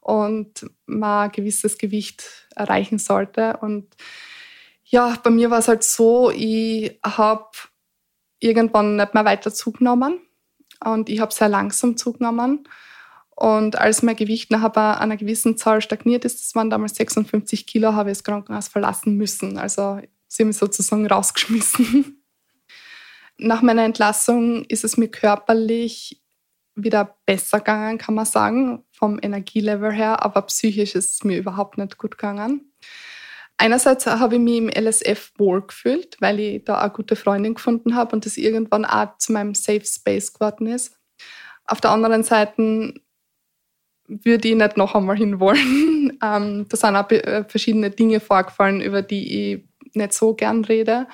und mal ein gewisses Gewicht erreichen sollte. Und ja, bei mir war es halt so, ich habe irgendwann nicht mehr weiter zugenommen und ich habe sehr langsam zugenommen. Und als mein Gewicht nach einer gewissen Zahl stagniert ist, das waren damals 56 Kilo, habe ich das Krankenhaus verlassen müssen. Also sie haben mich sozusagen rausgeschmissen. Nach meiner Entlassung ist es mir körperlich wieder besser gegangen, kann man sagen, vom Energielevel her, aber psychisch ist es mir überhaupt nicht gut gegangen. Einerseits habe ich mich im LSF wohlgefühlt, weil ich da eine gute Freundin gefunden habe und das irgendwann auch zu meinem Safe Space geworden ist. Auf der anderen Seite würde ich nicht noch einmal hinwollen. ähm, da sind auch äh, verschiedene Dinge vorgefallen, über die ich nicht so gern rede.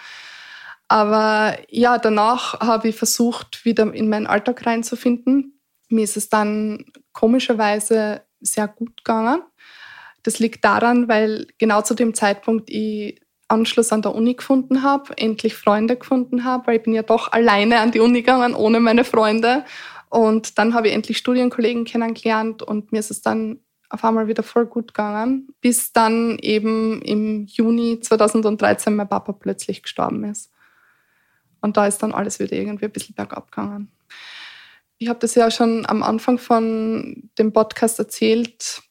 Aber ja, danach habe ich versucht, wieder in meinen Alltag reinzufinden. Mir ist es dann komischerweise sehr gut gegangen. Das liegt daran, weil genau zu dem Zeitpunkt ich Anschluss an der Uni gefunden habe, endlich Freunde gefunden habe, weil ich bin ja doch alleine an die Uni gegangen, ohne meine Freunde. Und dann habe ich endlich Studienkollegen kennengelernt und mir ist es dann auf einmal wieder voll gut gegangen, bis dann eben im Juni 2013 mein Papa plötzlich gestorben ist. Und da ist dann alles wieder irgendwie ein bisschen bergab gegangen. Ich habe das ja schon am Anfang von dem Podcast erzählt.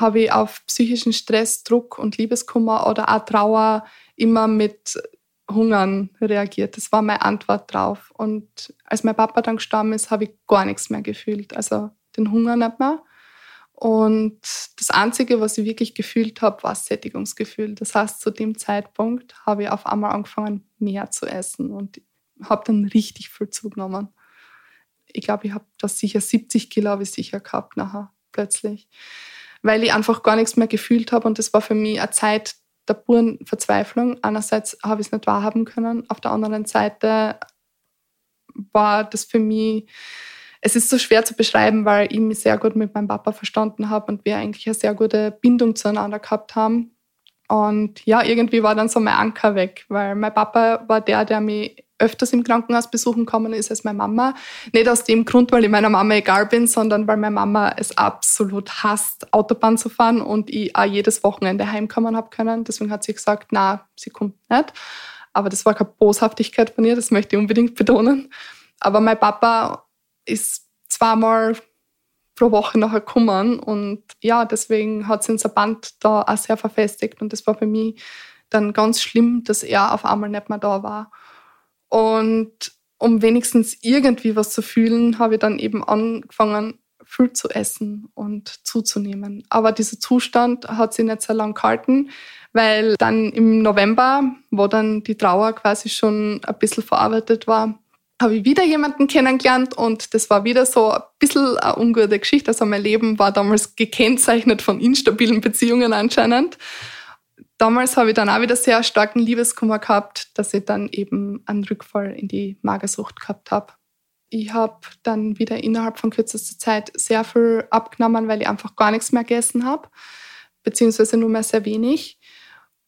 habe ich auf psychischen Stress, Druck und Liebeskummer oder auch Trauer immer mit Hungern reagiert. Das war meine Antwort drauf. Und als mein Papa dann gestorben ist, habe ich gar nichts mehr gefühlt. Also den Hunger nicht mehr. Und das Einzige, was ich wirklich gefühlt habe, war Sättigungsgefühl. Das heißt, zu dem Zeitpunkt habe ich auf einmal angefangen, mehr zu essen und habe dann richtig viel zugenommen. Ich glaube, ich habe das sicher 70 Kilo habe ich sicher gehabt nachher plötzlich, weil ich einfach gar nichts mehr gefühlt habe und das war für mich eine Zeit der puren Verzweiflung. Einerseits habe ich es nicht wahrhaben können, auf der anderen Seite war das für mich es ist so schwer zu beschreiben, weil ich mich sehr gut mit meinem Papa verstanden habe und wir eigentlich eine sehr gute Bindung zueinander gehabt haben. Und ja, irgendwie war dann so mein Anker weg, weil mein Papa war der, der mich öfters im Krankenhaus besuchen gekommen ist als meine Mama. Nicht aus dem Grund, weil ich meiner Mama egal bin, sondern weil meine Mama es absolut hasst, Autobahn zu fahren und ich auch jedes Wochenende heimkommen habe können. Deswegen hat sie gesagt, na, sie kommt nicht. Aber das war keine Boshaftigkeit von ihr, das möchte ich unbedingt betonen. Aber mein Papa ist zweimal pro Woche nachher gekommen und ja, deswegen hat sich unser Band da auch sehr verfestigt und das war für mich dann ganz schlimm, dass er auf einmal nicht mehr da war. Und um wenigstens irgendwie was zu fühlen, habe ich dann eben angefangen, viel zu essen und zuzunehmen. Aber dieser Zustand hat sich nicht sehr lang gehalten, weil dann im November, wo dann die Trauer quasi schon ein bisschen verarbeitet war, habe ich wieder jemanden kennengelernt und das war wieder so ein bisschen eine ungute Geschichte. Also mein Leben war damals gekennzeichnet von instabilen Beziehungen anscheinend. Damals habe ich dann auch wieder sehr starken Liebeskummer gehabt, dass ich dann eben einen Rückfall in die Magersucht gehabt habe. Ich habe dann wieder innerhalb von kürzester Zeit sehr viel abgenommen, weil ich einfach gar nichts mehr gegessen habe, beziehungsweise nur mehr sehr wenig.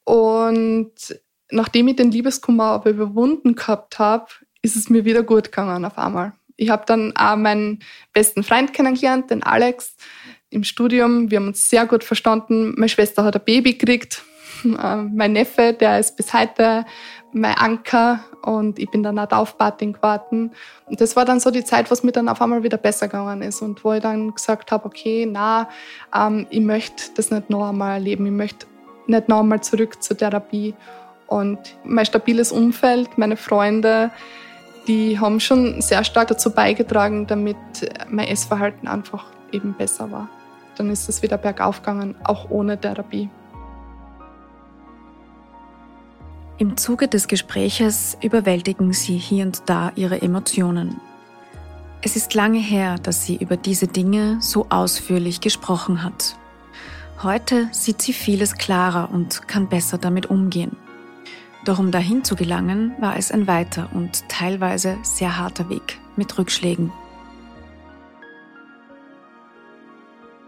Und nachdem ich den Liebeskummer aber überwunden gehabt habe, ist es mir wieder gut gegangen auf einmal. Ich habe dann auch meinen besten Freund kennengelernt, den Alex, im Studium. Wir haben uns sehr gut verstanden. Meine Schwester hat ein Baby gekriegt. Äh, mein Neffe, der ist bis heute mein Anker und ich bin dann auch Taufpatin geworden. Und das war dann so die Zeit, wo es mir dann auf einmal wieder besser gegangen ist und wo ich dann gesagt habe, okay, na, ähm, ich möchte das nicht noch einmal erleben. Ich möchte nicht noch einmal zurück zur Therapie. Und mein stabiles Umfeld, meine Freunde, die haben schon sehr stark dazu beigetragen, damit mein Essverhalten einfach eben besser war. Dann ist es wieder bergauf gegangen, auch ohne Therapie. Im Zuge des Gespräches überwältigen sie hier und da ihre Emotionen. Es ist lange her, dass sie über diese Dinge so ausführlich gesprochen hat. Heute sieht sie vieles klarer und kann besser damit umgehen. Doch um dahin zu gelangen, war es ein weiter und teilweise sehr harter Weg mit Rückschlägen.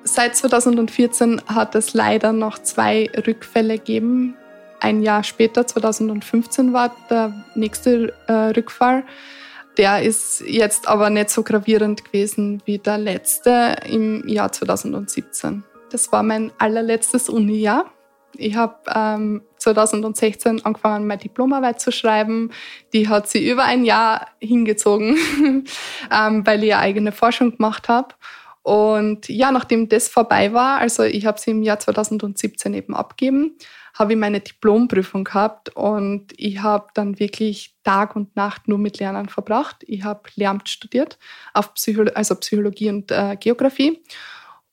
Seit 2014 hat es leider noch zwei Rückfälle gegeben. Ein Jahr später, 2015, war der nächste äh, Rückfall. Der ist jetzt aber nicht so gravierend gewesen wie der letzte im Jahr 2017. Das war mein allerletztes Uni-Jahr. Ich habe ähm, 2016 angefangen, meine Diplomarbeit zu schreiben. Die hat sie über ein Jahr hingezogen, ähm, weil ich eigene Forschung gemacht habe. Und ja, nachdem das vorbei war, also ich habe sie im Jahr 2017 eben abgeben, habe ich meine Diplomprüfung gehabt und ich habe dann wirklich Tag und Nacht nur mit Lernen verbracht. Ich habe Lehramt studiert, auf Psycho also Psychologie und äh, Geografie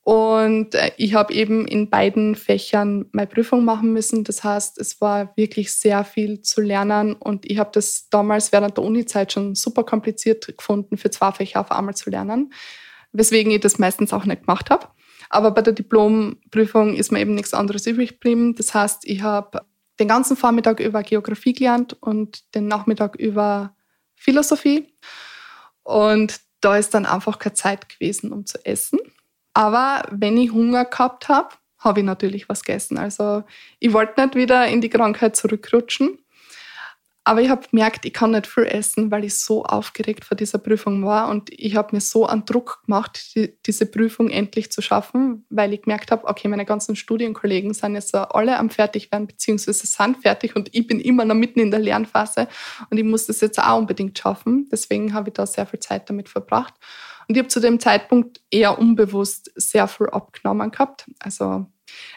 und äh, ich habe eben in beiden Fächern meine Prüfung machen müssen. Das heißt, es war wirklich sehr viel zu lernen. Und ich habe das damals während der Uni-Zeit schon super kompliziert gefunden, für zwei Fächer auf einmal zu lernen. Weswegen ich das meistens auch nicht gemacht habe. Aber bei der Diplomprüfung ist mir eben nichts anderes übrig geblieben. Das heißt, ich habe den ganzen Vormittag über Geografie gelernt und den Nachmittag über Philosophie. Und da ist dann einfach keine Zeit gewesen, um zu essen. Aber wenn ich Hunger gehabt habe, habe ich natürlich was gegessen. Also ich wollte nicht wieder in die Krankheit zurückrutschen. Aber ich habe gemerkt, ich kann nicht viel essen, weil ich so aufgeregt vor dieser Prüfung war. Und ich habe mir so einen Druck gemacht, die, diese Prüfung endlich zu schaffen, weil ich gemerkt habe, okay, meine ganzen Studienkollegen sind jetzt alle am Fertigwerden, beziehungsweise sind fertig und ich bin immer noch mitten in der Lernphase und ich muss das jetzt auch unbedingt schaffen. Deswegen habe ich da sehr viel Zeit damit verbracht. Und ich habe zu dem Zeitpunkt eher unbewusst sehr viel abgenommen gehabt. Also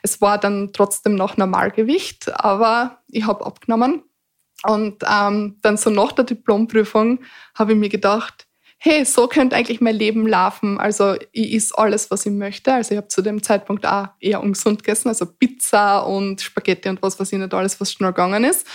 Es war dann trotzdem noch Normalgewicht, aber ich habe abgenommen. Und ähm, dann so nach der Diplomprüfung habe ich mir gedacht, hey, so könnte eigentlich mein Leben laufen. Also ich esse alles, was ich möchte. Also ich habe zu dem Zeitpunkt auch eher ungesund gegessen, also Pizza und Spaghetti und was weiß ich nicht alles, was schnell gegangen ist.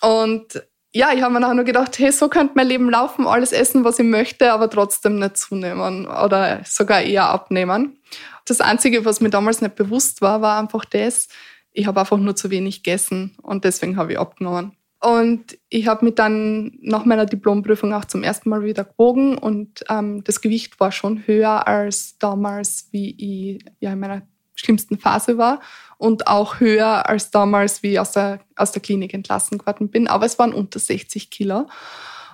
Und ja, ich habe mir nachher nur gedacht, hey, so könnte mein Leben laufen, alles essen, was ich möchte, aber trotzdem nicht zunehmen oder sogar eher abnehmen. Das Einzige, was mir damals nicht bewusst war, war einfach das, ich habe einfach nur zu wenig gegessen und deswegen habe ich abgenommen. Und ich habe mich dann nach meiner Diplomprüfung auch zum ersten Mal wieder gewogen und ähm, das Gewicht war schon höher als damals, wie ich ja in meiner schlimmsten Phase war und auch höher als damals, wie ich aus der, aus der Klinik entlassen geworden bin. Aber es waren unter 60 Kilo.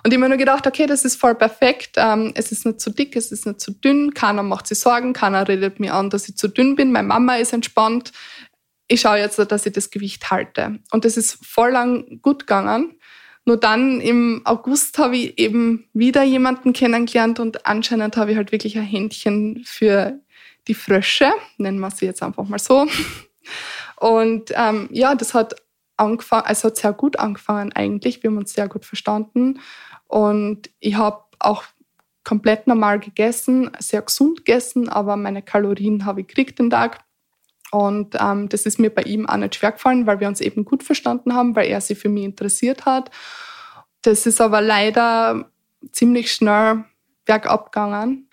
Und ich habe mir nur gedacht, okay, das ist voll perfekt. Ähm, es ist nicht zu dick, es ist nicht zu dünn. Keiner macht sich Sorgen, keiner redet mir an, dass ich zu dünn bin. Meine Mama ist entspannt ich schaue jetzt, dass ich das Gewicht halte. Und das ist voll lang gut gegangen. Nur dann im August habe ich eben wieder jemanden kennengelernt und anscheinend habe ich halt wirklich ein Händchen für die Frösche, nennen wir sie jetzt einfach mal so. Und ähm, ja, das hat angefangen, also hat sehr gut angefangen eigentlich. Wir haben uns sehr gut verstanden. Und ich habe auch komplett normal gegessen, sehr gesund gegessen, aber meine Kalorien habe ich gekriegt den Tag. Und ähm, das ist mir bei ihm auch nicht schwer gefallen, weil wir uns eben gut verstanden haben, weil er sich für mich interessiert hat. Das ist aber leider ziemlich schnell bergab gegangen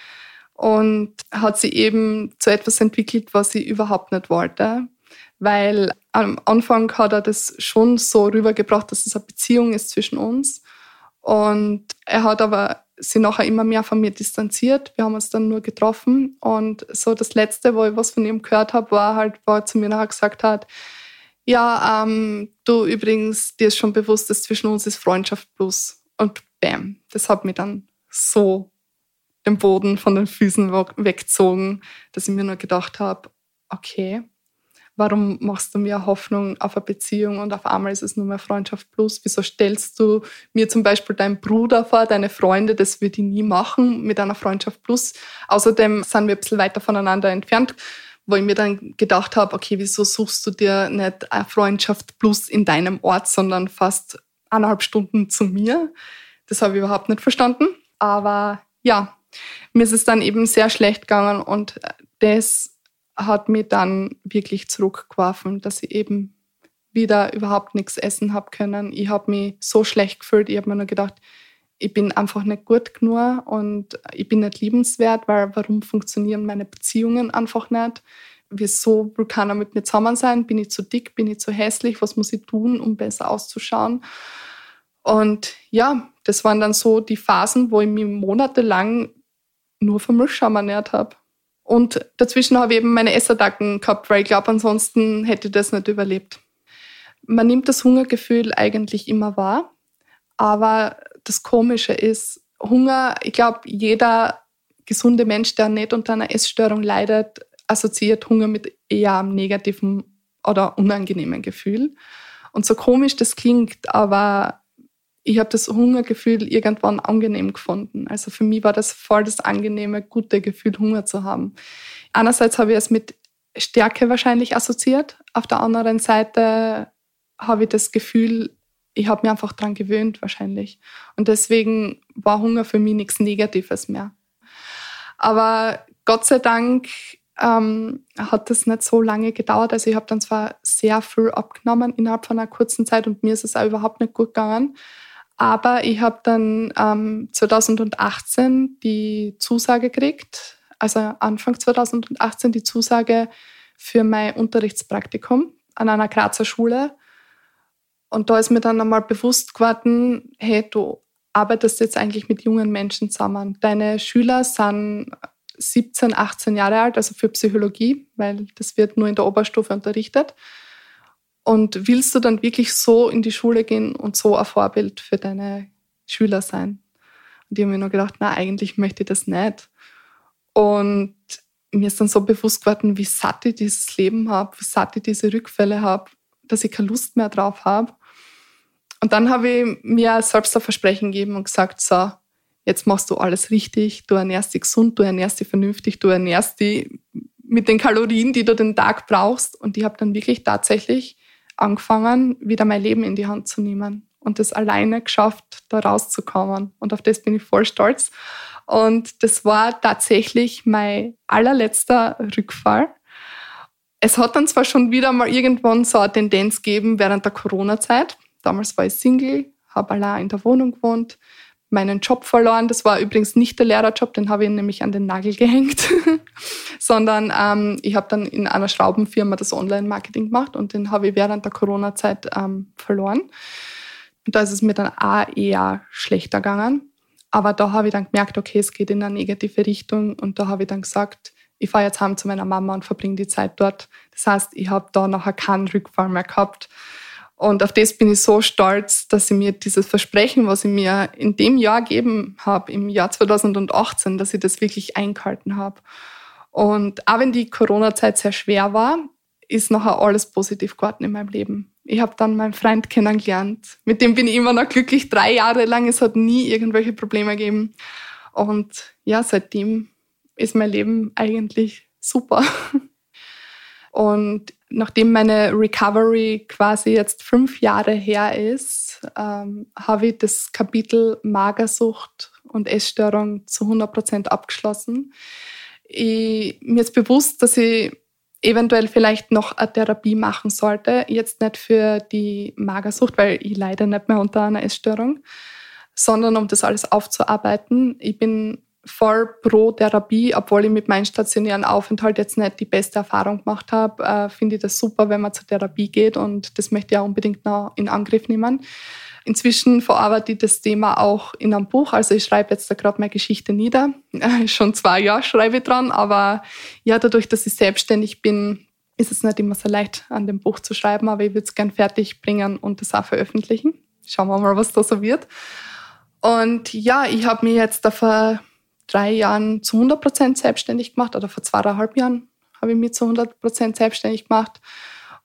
und hat sich eben zu etwas entwickelt, was ich überhaupt nicht wollte. Weil am Anfang hat er das schon so rübergebracht, dass es eine Beziehung ist zwischen uns. Und er hat aber sie nachher immer mehr von mir distanziert. Wir haben uns dann nur getroffen. Und so das Letzte, wo ich was von ihm gehört habe, war halt, wo er zu mir nachher gesagt hat, ja, ähm, du übrigens, dir ist schon bewusst, dass zwischen uns ist Freundschaft plus. Und bam, das hat mir dann so den Boden von den Füßen weggezogen, dass ich mir nur gedacht habe, okay, warum machst du mir Hoffnung auf eine Beziehung und auf einmal ist es nur mehr Freundschaft plus? Wieso stellst du mir zum Beispiel deinen Bruder vor, deine Freunde? Das würde ich nie machen mit einer Freundschaft plus. Außerdem sind wir ein bisschen weiter voneinander entfernt, wo ich mir dann gedacht habe, okay, wieso suchst du dir nicht eine Freundschaft plus in deinem Ort, sondern fast eineinhalb Stunden zu mir? Das habe ich überhaupt nicht verstanden. Aber ja, mir ist es dann eben sehr schlecht gegangen und das hat mich dann wirklich zurückgeworfen, dass ich eben wieder überhaupt nichts essen habe können. Ich habe mich so schlecht gefühlt. Ich habe mir nur gedacht, ich bin einfach nicht gut genug und ich bin nicht liebenswert, weil warum funktionieren meine Beziehungen einfach nicht? Wieso will keiner mit mir zusammen sein? Bin ich zu dick? Bin ich zu hässlich? Was muss ich tun, um besser auszuschauen? Und ja, das waren dann so die Phasen, wo ich mich monatelang nur vom Milchschaum ernährt habe. Und dazwischen habe ich eben meine Essattacken gehabt, weil ich glaube, ansonsten hätte ich das nicht überlebt. Man nimmt das Hungergefühl eigentlich immer wahr, aber das Komische ist, Hunger, ich glaube, jeder gesunde Mensch, der nicht unter einer Essstörung leidet, assoziiert Hunger mit eher einem negativen oder unangenehmen Gefühl. Und so komisch das klingt, aber ich habe das Hungergefühl irgendwann angenehm gefunden. Also für mich war das voll das angenehme, gute Gefühl, Hunger zu haben. Einerseits habe ich es mit Stärke wahrscheinlich assoziiert. Auf der anderen Seite habe ich das Gefühl, ich habe mir einfach daran gewöhnt wahrscheinlich. Und deswegen war Hunger für mich nichts Negatives mehr. Aber Gott sei Dank ähm, hat das nicht so lange gedauert. Also ich habe dann zwar sehr viel abgenommen innerhalb von einer kurzen Zeit und mir ist es auch überhaupt nicht gut gegangen. Aber ich habe dann ähm, 2018 die Zusage gekriegt, also Anfang 2018 die Zusage für mein Unterrichtspraktikum an einer Grazer Schule. Und da ist mir dann einmal bewusst geworden, hey, du arbeitest jetzt eigentlich mit jungen Menschen zusammen. Deine Schüler sind 17, 18 Jahre alt, also für Psychologie, weil das wird nur in der Oberstufe unterrichtet. Und willst du dann wirklich so in die Schule gehen und so ein Vorbild für deine Schüler sein? Und die haben mir nur gedacht, na, eigentlich möchte ich das nicht. Und mir ist dann so bewusst geworden, wie satt ich dieses Leben habe, wie satt ich diese Rückfälle habe, dass ich keine Lust mehr drauf habe. Und dann habe ich mir selbst ein Versprechen gegeben und gesagt, so, jetzt machst du alles richtig, du ernährst dich gesund, du ernährst dich vernünftig, du ernährst dich mit den Kalorien, die du den Tag brauchst. Und ich habe dann wirklich tatsächlich angefangen, wieder mein Leben in die Hand zu nehmen und das alleine geschafft, da rauszukommen. Und auf das bin ich voll stolz. Und das war tatsächlich mein allerletzter Rückfall. Es hat dann zwar schon wieder mal irgendwann so eine Tendenz gegeben während der Corona-Zeit. Damals war ich Single, habe allein in der Wohnung gewohnt, meinen Job verloren. Das war übrigens nicht der Lehrerjob, den habe ich nämlich an den Nagel gehängt, sondern ähm, ich habe dann in einer Schraubenfirma das Online-Marketing gemacht und den habe ich während der Corona-Zeit ähm, verloren. Und da ist es mir dann auch eher schlechter gegangen. Aber da habe ich dann gemerkt, okay, es geht in eine negative Richtung und da habe ich dann gesagt, ich fahre jetzt heim zu meiner Mama und verbringe die Zeit dort. Das heißt, ich habe da nachher keinen Rückfall mehr gehabt. Und auf das bin ich so stolz, dass ich mir dieses Versprechen, was ich mir in dem Jahr gegeben habe, im Jahr 2018, dass ich das wirklich eingehalten habe. Und auch wenn die Corona-Zeit sehr schwer war, ist nachher alles positiv geworden in meinem Leben. Ich habe dann meinen Freund kennengelernt. Mit dem bin ich immer noch glücklich, drei Jahre lang. Es hat nie irgendwelche Probleme gegeben. Und ja, seitdem ist mein Leben eigentlich super. Und nachdem meine Recovery quasi jetzt fünf Jahre her ist, ähm, habe ich das Kapitel Magersucht und Essstörung zu 100 Prozent abgeschlossen. Ich, mir ist bewusst, dass ich eventuell vielleicht noch eine Therapie machen sollte. Jetzt nicht für die Magersucht, weil ich leide nicht mehr unter einer Essstörung, sondern um das alles aufzuarbeiten. Ich bin voll pro Therapie, obwohl ich mit meinem stationären Aufenthalt jetzt nicht die beste Erfahrung gemacht habe, äh, finde ich das super, wenn man zur Therapie geht und das möchte ich auch unbedingt noch in Angriff nehmen. Inzwischen verarbeite ich das Thema auch in einem Buch. Also ich schreibe jetzt da gerade meine Geschichte nieder. Schon zwei Jahre schreibe ich dran, aber ja, dadurch, dass ich selbstständig bin, ist es nicht immer so leicht, an dem Buch zu schreiben, aber ich würde es gern fertig bringen und das auch veröffentlichen. Schauen wir mal, was da so wird. Und ja, ich habe mir jetzt vor drei Jahren zu 100 Prozent selbstständig gemacht oder vor zweieinhalb Jahren habe ich mich zu 100 Prozent selbstständig gemacht.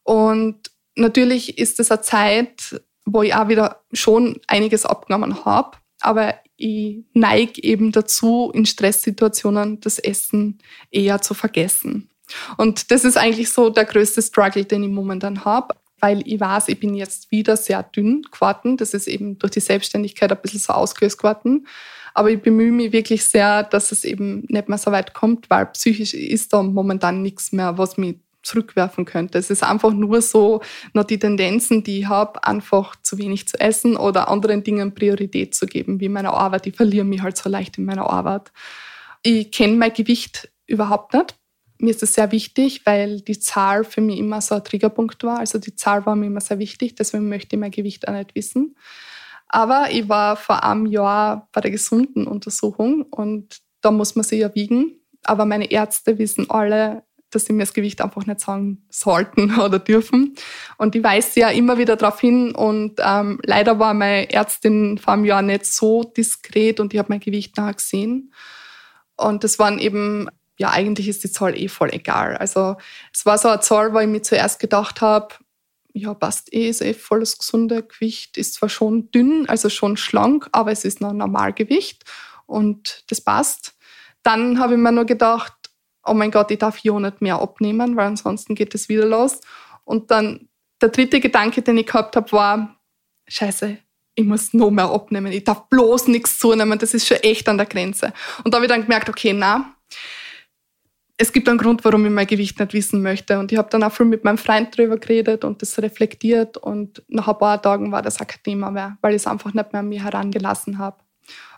Und natürlich ist es eine Zeit, wo ich auch wieder schon einiges abgenommen habe. Aber ich neige eben dazu, in Stresssituationen das Essen eher zu vergessen. Und das ist eigentlich so der größte Struggle, den ich momentan habe, weil ich weiß, ich bin jetzt wieder sehr dünn geworden. Das ist eben durch die Selbstständigkeit ein bisschen so ausgelöst geworden. Aber ich bemühe mich wirklich sehr, dass es eben nicht mehr so weit kommt, weil psychisch ist da momentan nichts mehr, was mich zurückwerfen könnte. Es ist einfach nur so, noch die Tendenzen, die ich habe, einfach zu wenig zu essen oder anderen Dingen Priorität zu geben, wie meine Arbeit. Ich verliere mich halt so leicht in meiner Arbeit. Ich kenne mein Gewicht überhaupt nicht. Mir ist das sehr wichtig, weil die Zahl für mich immer so ein Triggerpunkt war. Also die Zahl war mir immer sehr wichtig, deswegen möchte ich mein Gewicht auch nicht wissen. Aber ich war vor einem Jahr bei der gesunden Untersuchung und da muss man sich ja wiegen. Aber meine Ärzte wissen alle, dass sie mir das Gewicht einfach nicht sagen sollten oder dürfen. Und ich weise ja immer wieder darauf hin. Und ähm, leider war meine Ärztin vor einem Jahr nicht so diskret und ich habe mein Gewicht nachher gesehen. Und das waren eben, ja, eigentlich ist die Zahl eh voll egal. Also es war so eine Zahl, wo ich mir zuerst gedacht habe, ja, passt eh, ist eh voll das gesunde Gewicht, ist zwar schon dünn, also schon schlank, aber es ist noch Normalgewicht und das passt. Dann habe ich mir nur gedacht, oh mein Gott, ich darf ja nicht mehr abnehmen, weil ansonsten geht es wieder los. Und dann der dritte Gedanke, den ich gehabt habe, war, scheiße, ich muss noch mehr abnehmen, ich darf bloß nichts zunehmen, das ist schon echt an der Grenze. Und da habe ich dann gemerkt, okay, na, es gibt einen Grund, warum ich mein Gewicht nicht wissen möchte. Und ich habe dann auch viel mit meinem Freund drüber geredet und das reflektiert. Und nach ein paar Tagen war das auch kein Thema mehr, weil ich es einfach nicht mehr an mir herangelassen habe.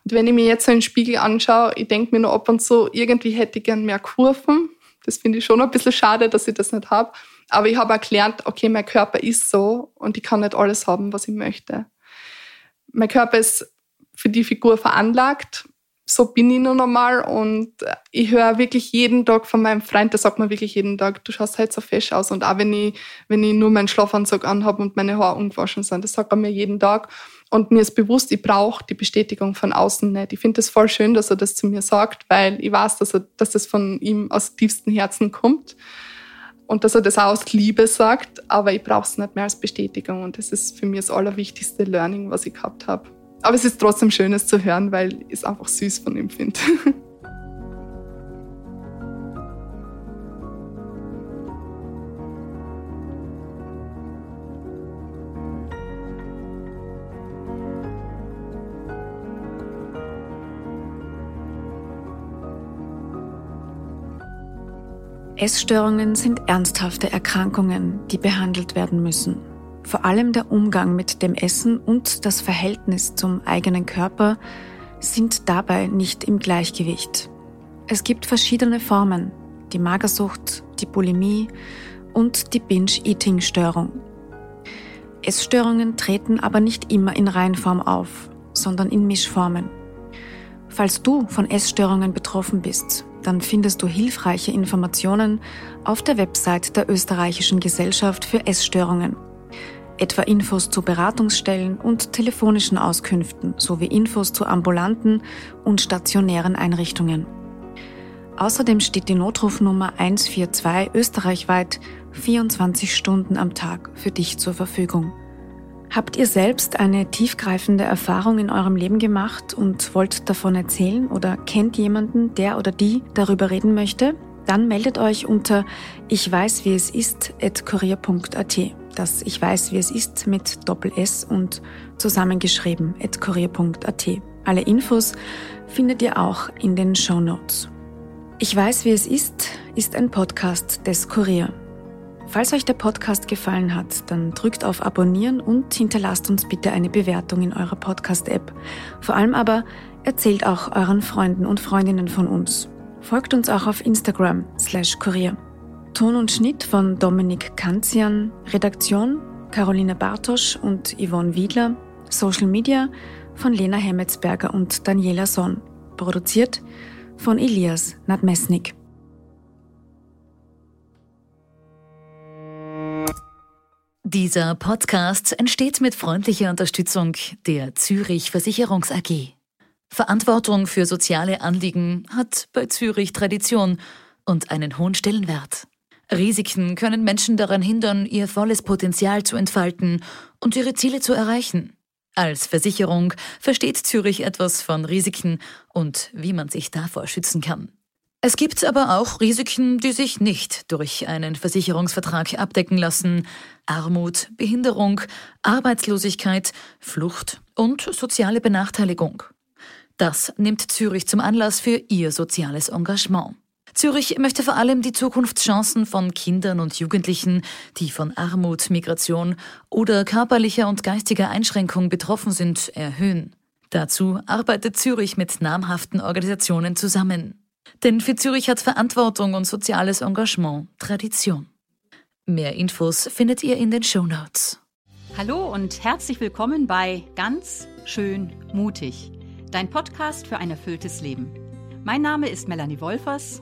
Und wenn ich mir jetzt so einen Spiegel anschaue, ich denke mir nur ab und zu, irgendwie hätte ich gern mehr Kurven. Das finde ich schon ein bisschen schade, dass ich das nicht habe. Aber ich habe erklärt, okay, mein Körper ist so und ich kann nicht alles haben, was ich möchte. Mein Körper ist für die Figur veranlagt so bin ich nun einmal und ich höre wirklich jeden Tag von meinem Freund, der sagt mir wirklich jeden Tag, du schaust halt so fesch aus und auch wenn ich, wenn ich nur meinen Schlafanzug anhabe und meine Haare ungewaschen sind, das sagt er mir jeden Tag und mir ist bewusst, ich brauche die Bestätigung von außen nicht. Ich finde es voll schön, dass er das zu mir sagt, weil ich weiß, dass, er, dass das von ihm aus tiefstem Herzen kommt und dass er das auch aus Liebe sagt, aber ich brauche es nicht mehr als Bestätigung und das ist für mich das allerwichtigste Learning, was ich gehabt habe. Aber es ist trotzdem schön, es zu hören, weil ich es einfach süß von ihm finde. Essstörungen sind ernsthafte Erkrankungen, die behandelt werden müssen. Vor allem der Umgang mit dem Essen und das Verhältnis zum eigenen Körper sind dabei nicht im Gleichgewicht. Es gibt verschiedene Formen, die Magersucht, die Bulimie und die Binge-Eating-Störung. Essstörungen treten aber nicht immer in Reihenform auf, sondern in Mischformen. Falls du von Essstörungen betroffen bist, dann findest du hilfreiche Informationen auf der Website der Österreichischen Gesellschaft für Essstörungen. Etwa Infos zu Beratungsstellen und telefonischen Auskünften sowie Infos zu ambulanten und stationären Einrichtungen. Außerdem steht die Notrufnummer 142 österreichweit 24 Stunden am Tag für dich zur Verfügung. Habt ihr selbst eine tiefgreifende Erfahrung in eurem Leben gemacht und wollt davon erzählen oder kennt jemanden, der oder die darüber reden möchte? Dann meldet euch unter ich weiß wie es ist at kurier.at. Das ich weiß wie es ist mit Doppel S und zusammengeschrieben at kurier.at. Alle Infos findet ihr auch in den Show Notes. Ich weiß wie es ist ist ein Podcast des Kurier. Falls euch der Podcast gefallen hat, dann drückt auf Abonnieren und hinterlasst uns bitte eine Bewertung in eurer Podcast-App. Vor allem aber erzählt auch euren Freunden und Freundinnen von uns. Folgt uns auch auf Instagram slash Kurier. Ton und Schnitt von Dominik Kanzian, Redaktion Caroline Bartosch und Yvonne Wiedler, Social Media von Lena Hemmetsberger und Daniela Sonn. Produziert von Elias Nadmesnik. Dieser Podcast entsteht mit freundlicher Unterstützung der Zürich Versicherungs AG. Verantwortung für soziale Anliegen hat bei Zürich Tradition und einen hohen Stellenwert. Risiken können Menschen daran hindern, ihr volles Potenzial zu entfalten und ihre Ziele zu erreichen. Als Versicherung versteht Zürich etwas von Risiken und wie man sich davor schützen kann. Es gibt aber auch Risiken, die sich nicht durch einen Versicherungsvertrag abdecken lassen. Armut, Behinderung, Arbeitslosigkeit, Flucht und soziale Benachteiligung. Das nimmt Zürich zum Anlass für ihr soziales Engagement. Zürich möchte vor allem die Zukunftschancen von Kindern und Jugendlichen, die von Armut, Migration oder körperlicher und geistiger Einschränkung betroffen sind, erhöhen. Dazu arbeitet Zürich mit namhaften Organisationen zusammen. Denn für Zürich hat Verantwortung und soziales Engagement Tradition. Mehr Infos findet ihr in den Show Notes. Hallo und herzlich willkommen bei Ganz schön mutig, dein Podcast für ein erfülltes Leben. Mein Name ist Melanie Wolfers.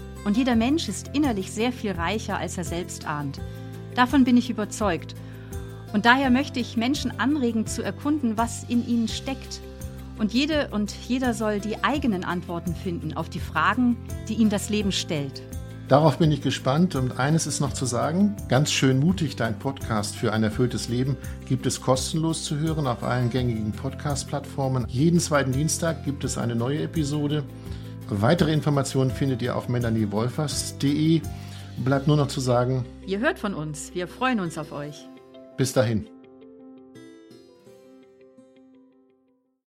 Und jeder Mensch ist innerlich sehr viel reicher, als er selbst ahnt. Davon bin ich überzeugt. Und daher möchte ich Menschen anregen zu erkunden, was in ihnen steckt und jede und jeder soll die eigenen Antworten finden auf die Fragen, die ihm das Leben stellt. Darauf bin ich gespannt und eines ist noch zu sagen, ganz schön mutig, dein Podcast für ein erfülltes Leben gibt es kostenlos zu hören auf allen gängigen Podcast-Plattformen. Jeden zweiten Dienstag gibt es eine neue Episode. Weitere Informationen findet ihr auf melaniewolfers.de. Bleibt nur noch zu sagen, ihr hört von uns, wir freuen uns auf euch. Bis dahin.